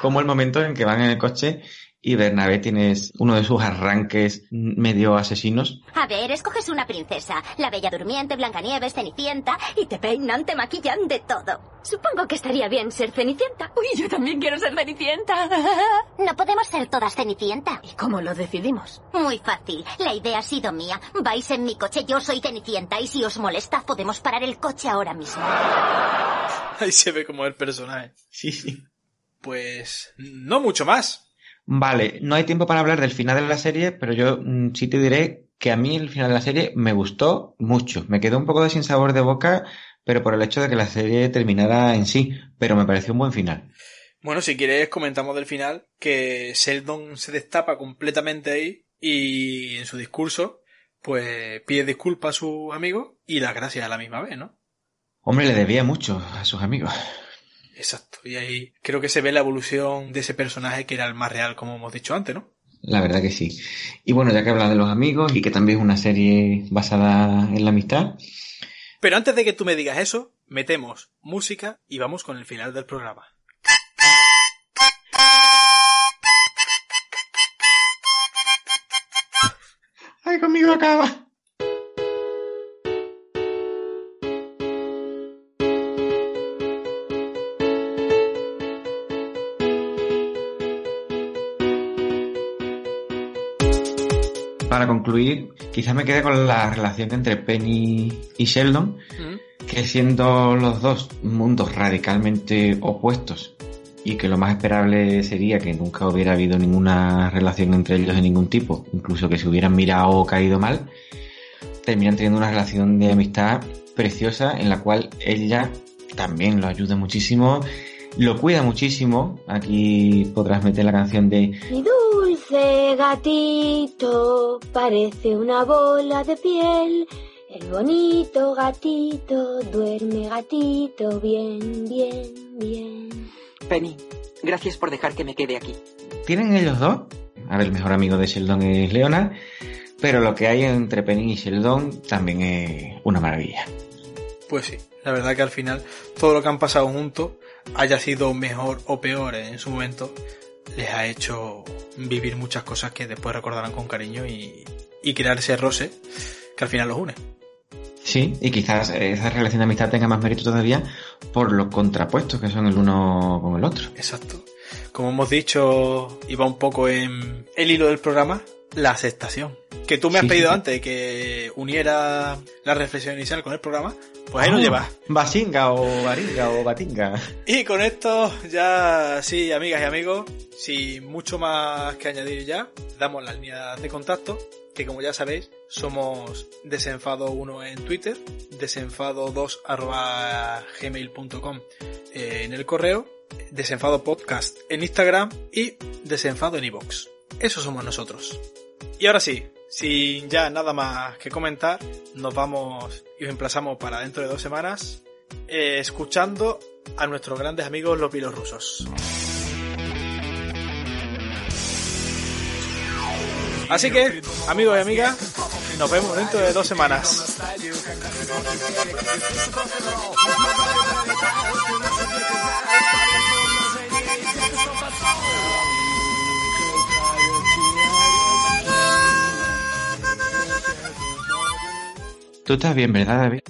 Como el momento en que van en el coche y Bernabé tiene uno de sus arranques medio asesinos. A ver, escoges una princesa. La Bella Durmiente, Blancanieves, Cenicienta y te peinan, te maquillan de todo. Supongo que estaría bien ser Cenicienta. Uy, yo también quiero ser Cenicienta. No podemos ser todas Cenicienta. ¿Y cómo lo decidimos? Muy fácil. La idea ha sido mía. Vais en mi coche, yo soy Cenicienta y si os molesta podemos parar el coche ahora mismo. Ahí se ve como el personaje. Sí, sí. Pues no mucho más. Vale, no hay tiempo para hablar del final de la serie, pero yo mm, sí te diré que a mí el final de la serie me gustó mucho. Me quedó un poco de sin sabor de boca, pero por el hecho de que la serie terminara en sí, pero me pareció un buen final. Bueno, si quieres comentamos del final que Sheldon se destapa completamente ahí y en su discurso pues pide disculpas a sus amigos y las gracias a la misma vez, ¿no? Hombre, le debía mucho a sus amigos. Exacto, y ahí creo que se ve la evolución de ese personaje que era el más real, como hemos dicho antes, ¿no? La verdad que sí. Y bueno, ya que hablas de los amigos y que también es una serie basada en la amistad. Pero antes de que tú me digas eso, metemos música y vamos con el final del programa. acaba. Para concluir, quizás me quede con la relación entre Penny y Sheldon, que siendo los dos mundos radicalmente opuestos y que lo más esperable sería que nunca hubiera habido ninguna relación entre ellos de ningún tipo, incluso que se hubieran mirado o caído mal, terminan teniendo una relación de amistad preciosa en la cual ella también lo ayuda muchísimo, lo cuida muchísimo. Aquí podrás meter la canción de Mi dulce gatito parece una bola de piel. El bonito gatito duerme gatito bien, bien, bien. Penny, gracias por dejar que me quede aquí. ¿Tienen ellos dos? A ver, el mejor amigo de Sheldon es Leonard, pero lo que hay entre Penny y Sheldon también es una maravilla. Pues sí, la verdad que al final todo lo que han pasado juntos, haya sido mejor o peor en su momento, les ha hecho vivir muchas cosas que después recordarán con cariño y, y crear ese roce que al final los une. Sí, y quizás esa relación de amistad tenga más mérito todavía por los contrapuestos que son el uno con el otro. Exacto. Como hemos dicho, iba un poco en el hilo del programa, la aceptación. Que tú me has Sí, pedido sí. antes que uniera la reflexión inicial con el programa, pues ahí lo Ah, llevas. Basinga o Baringa o Batinga. Y con esto ya, sí, amigas y amigos, sin mucho más que añadir ya, damos las líneas de contacto, que como ya sabéis, somos desenfado1 en Twitter, desenfado2 arroba gmail.com eh, en el correo, desenfado podcast en Instagram y desenfado en iVoox. Eso somos nosotros. Y ahora sí, sin ya nada más que comentar, nos vamos y os emplazamos para dentro de dos semanas eh, escuchando a nuestros grandes amigos los bielorrusos. Así que, amigos y amigas, nos vemos dentro de dos semanas. Tú estás bien, ¿verdad, David?